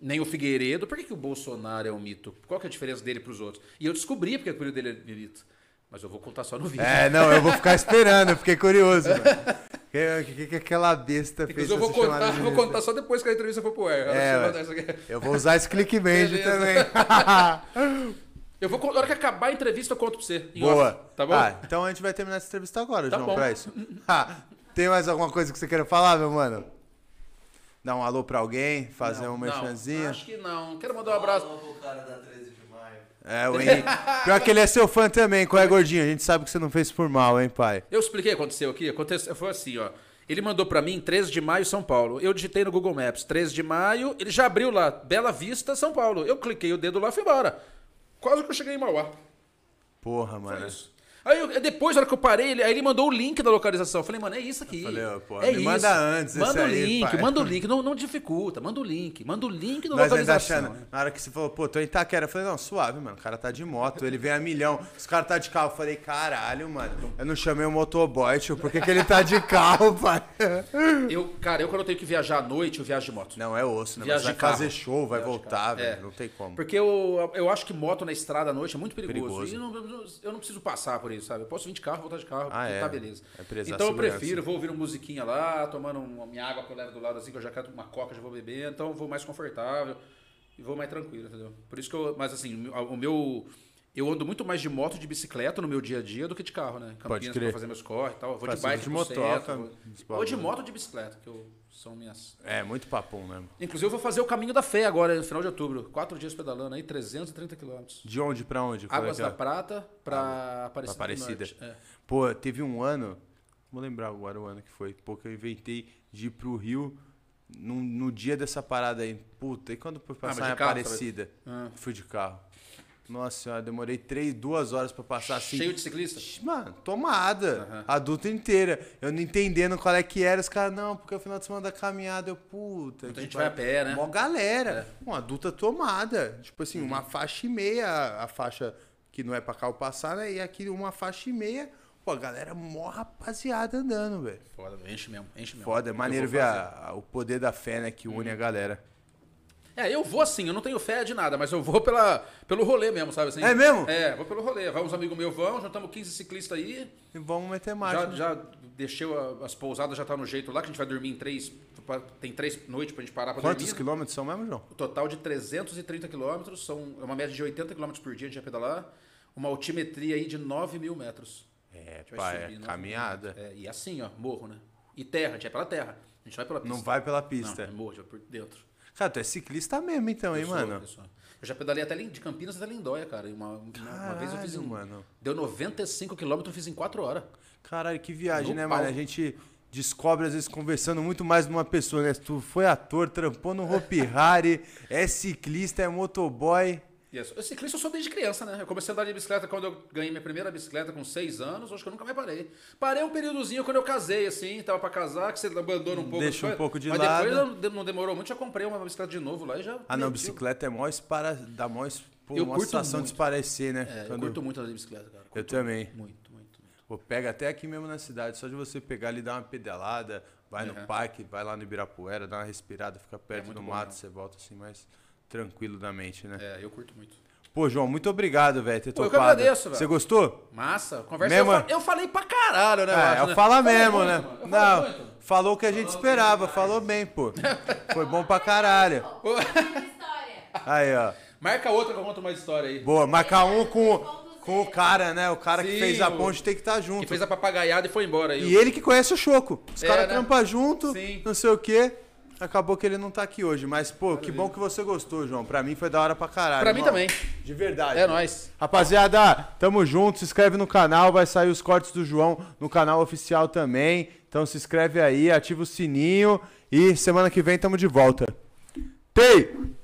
nem o Figueiredo. Por que, que o Bolsonaro é um mito? Qual que é a diferença dele pros outros? E eu descobri porque o apelido dele é mito. Mas eu vou contar só no vídeo. É, não, eu vou ficar esperando, eu fiquei curioso, mano. O que, que, que aquela besta fez Inclusive, eu vou contar, de vou contar só depois que a entrevista for pro ar. É, eu. Eu vou usar esse clickbait também. *laughs* Eu vou, na hora que acabar a entrevista, eu conto pra você. em Boa. off, tá bom? Ah, então a gente vai terminar essa entrevista agora, Tá João, bom. pra *laughs* isso. Ah, tem mais alguma coisa que você queira falar, meu mano? Dar um alô pra alguém, fazer Não, um merchanzinho. Acho que não. Quero mandar um abraço. Falou pro cara da 13 de maio. É, o Henrique. Pior que ele é seu fã também, qual é, gordinho? A gente sabe que você não fez por mal, hein, pai? Eu expliquei o que aconteceu aqui. Aconteceu, foi assim, ó. Ele mandou pra mim 13 de maio, São Paulo. Eu digitei no Google Maps 13 de maio, ele já abriu lá, Bela Vista, São Paulo. Eu cliquei o dedo lá e fui embora. Quase que eu cheguei em Mauá. Porra, Foi mano. isso. Aí eu- depois, na hora que eu parei, ele, aí ele mandou o link da localização. Eu falei, mano, é isso aqui. Eu falei, pô, é me manda antes Manda o aí, link, pai. manda o link. *laughs* Não, não dificulta, manda o link. Manda o link da Nós localização. achando. Na hora que você falou, pô, tô em Itaquera. Eu falei, não, suave, mano. O cara tá de moto, ele vem a milhão. Os caras tá de carro. Eu falei, caralho, mano. Eu não chamei o motoboy, tio. Por que, que ele tá de *laughs* carro, pai? Eu, cara, eu quando eu tenho que viajar à noite, eu viajo de moto. Não, é osso, né? Mas vai de carro. fazer show, vai voltar, velho. É. Não tem como. Porque eu, eu acho que moto na estrada à noite é muito perigoso. Perigoso. E não- eu não preciso passar por isso, sabe? Eu posso vir de carro, voltar de carro, Ah, é. tá beleza. É então eu prefiro, vou ouvir uma musiquinha lá, tomando uma minha água que eu levo do lado assim, que eu já quero uma coca, já vou beber, então eu vou mais confortável e vou mais tranquilo, entendeu? Por isso que eu. Mas assim, o meu. Eu ando muito mais de moto e de bicicleta no meu dia a dia do que de carro, né? Campinas crer. pra fazer meus corre e tal. Eu vou Faz de bike de motoca, vou- Ou de moto ou de bicicleta, que eu, são minhas. É, muito papum mesmo. Inclusive, eu vou fazer o caminho da fé agora, no final de outubro. Quatro dias pedalando aí, 330 quilômetros. De onde pra onde? É Águas que da é? Prata pra Aparecida. do Aparecida. É. Pô, teve um ano, vou lembrar agora o ano que foi, pô, que eu inventei de ir pro Rio no, no dia dessa parada aí. Puta, e quando fui mas passar de em Aparecida? Ah. Fui de carro. Nossa senhora, demorei três, duas horas pra passar assim. Cheio de ciclista? Mano, tomada. Aham. Adulta inteira. Eu não entendendo qual é que era. Os caras, não, porque é o final de semana da caminhada. Eu, puta. Muita que gente vai a pé, né? Mó galera. Uma adulta tomada. Tipo assim, Uhum. uma faixa e meia. a- A faixa que não é pra carro passar, né? E aqui uma faixa e meia. Pô, a galera mó rapaziada andando, velho. Foda, enche mesmo, enche mesmo. Foda, é maneiro ver a- a- o poder da fé, né? Que une a galera. É, eu vou assim, eu não tenho fé de nada, mas eu vou pela, pelo rolê mesmo, sabe assim? É mesmo? É, vou pelo rolê. Vai uns amigos meus vão, juntamos 15 ciclistas aí. E vamos meter marcha. Já, né? já deixei as pousadas, já tá no jeito lá, que a gente vai dormir em três. Tem três noites pra gente parar pra Quantos dormir. quilômetros são mesmo, João? O total de 330 quilômetros, são é uma média de 80 quilômetros por dia a gente vai pedalar. Uma altimetria aí de 9 mil metros. É, pá, subir é 9 mil caminhada. É, e assim, ó, morro, né? E terra, a gente vai pela terra. A gente vai pela pista. Não vai pela Não, pista. é morro, a gente vai por dentro. Cara, tu é ciclista mesmo então, hein, Eu sou, mano? eu sou. Eu já pedalei até de Campinas até Lindóia, cara. Uma, uma- uma vez eu fiz Caralho, em, mano. Deu 95 quilômetros, eu fiz em 4 horas. Caralho, que viagem, No né, pau. mano? A gente descobre, às vezes, conversando muito mais numa pessoa, né? Tu foi ator, trampou no Hopi Hari, é ciclista, é motoboy. Yes. Eu ciclista eu sou desde criança, né? Eu comecei a andar de bicicleta quando eu ganhei minha primeira bicicleta com 6 anos, acho que eu nunca mais parei. Parei um períodozinho quando eu casei, assim, tava pra casar, que você abandona um pouco. Deixa um pouco de Mas lado. depois eu- não demorou muito, já comprei uma bicicleta de novo lá e já. Ah, não, bicicleta é mó espara... dá mó, es- pô, Eu mó curto sensação de muito. esparecer, né? É, eu Quando- curto muito andar de bicicleta, cara. Eu Curto também. Muito, muito, muito. Pô, pega até aqui mesmo na cidade, só de você pegar ali, dar uma pedalada, vai no Uhum. parque, vai lá no Ibirapuera, dá uma respirada, fica perto muito do mato, você volta assim mais tranquilo da mente, né? É, eu curto muito. Pô, João, muito obrigado, velho, ter Pô, eu que topado. agradeço, velho. Você gostou? Massa, conversa. Mesmo- Eu, eu falei pra caralho, né? É, eu né? falo mesmo, né? Eu Não, muito. falou o que a gente esperava, falou bem, pô. *laughs* Foi bom pra caralho. Aí, ó. Marca outra que eu conto mais história aí. Boa, marcar um com, com o cara, né? O cara que Sim, fez a ponte tem que estar junto. Que fez a papagaiada e foi embora aí. E ele que conhece o Choco. Os É, caras né? trampam junto, Sim. não sei o quê. Acabou que ele não tá aqui hoje. Mas, pô, que bom que você gostou, João. Pra mim foi da hora pra caralho. Pra mim irmão. também. De verdade. É nóis. Rapaziada, tamo junto. Se inscreve no canal. Vai sair os cortes do João no canal oficial também. Então se inscreve aí, ativa o sininho. E semana que vem tamo de volta. Tei!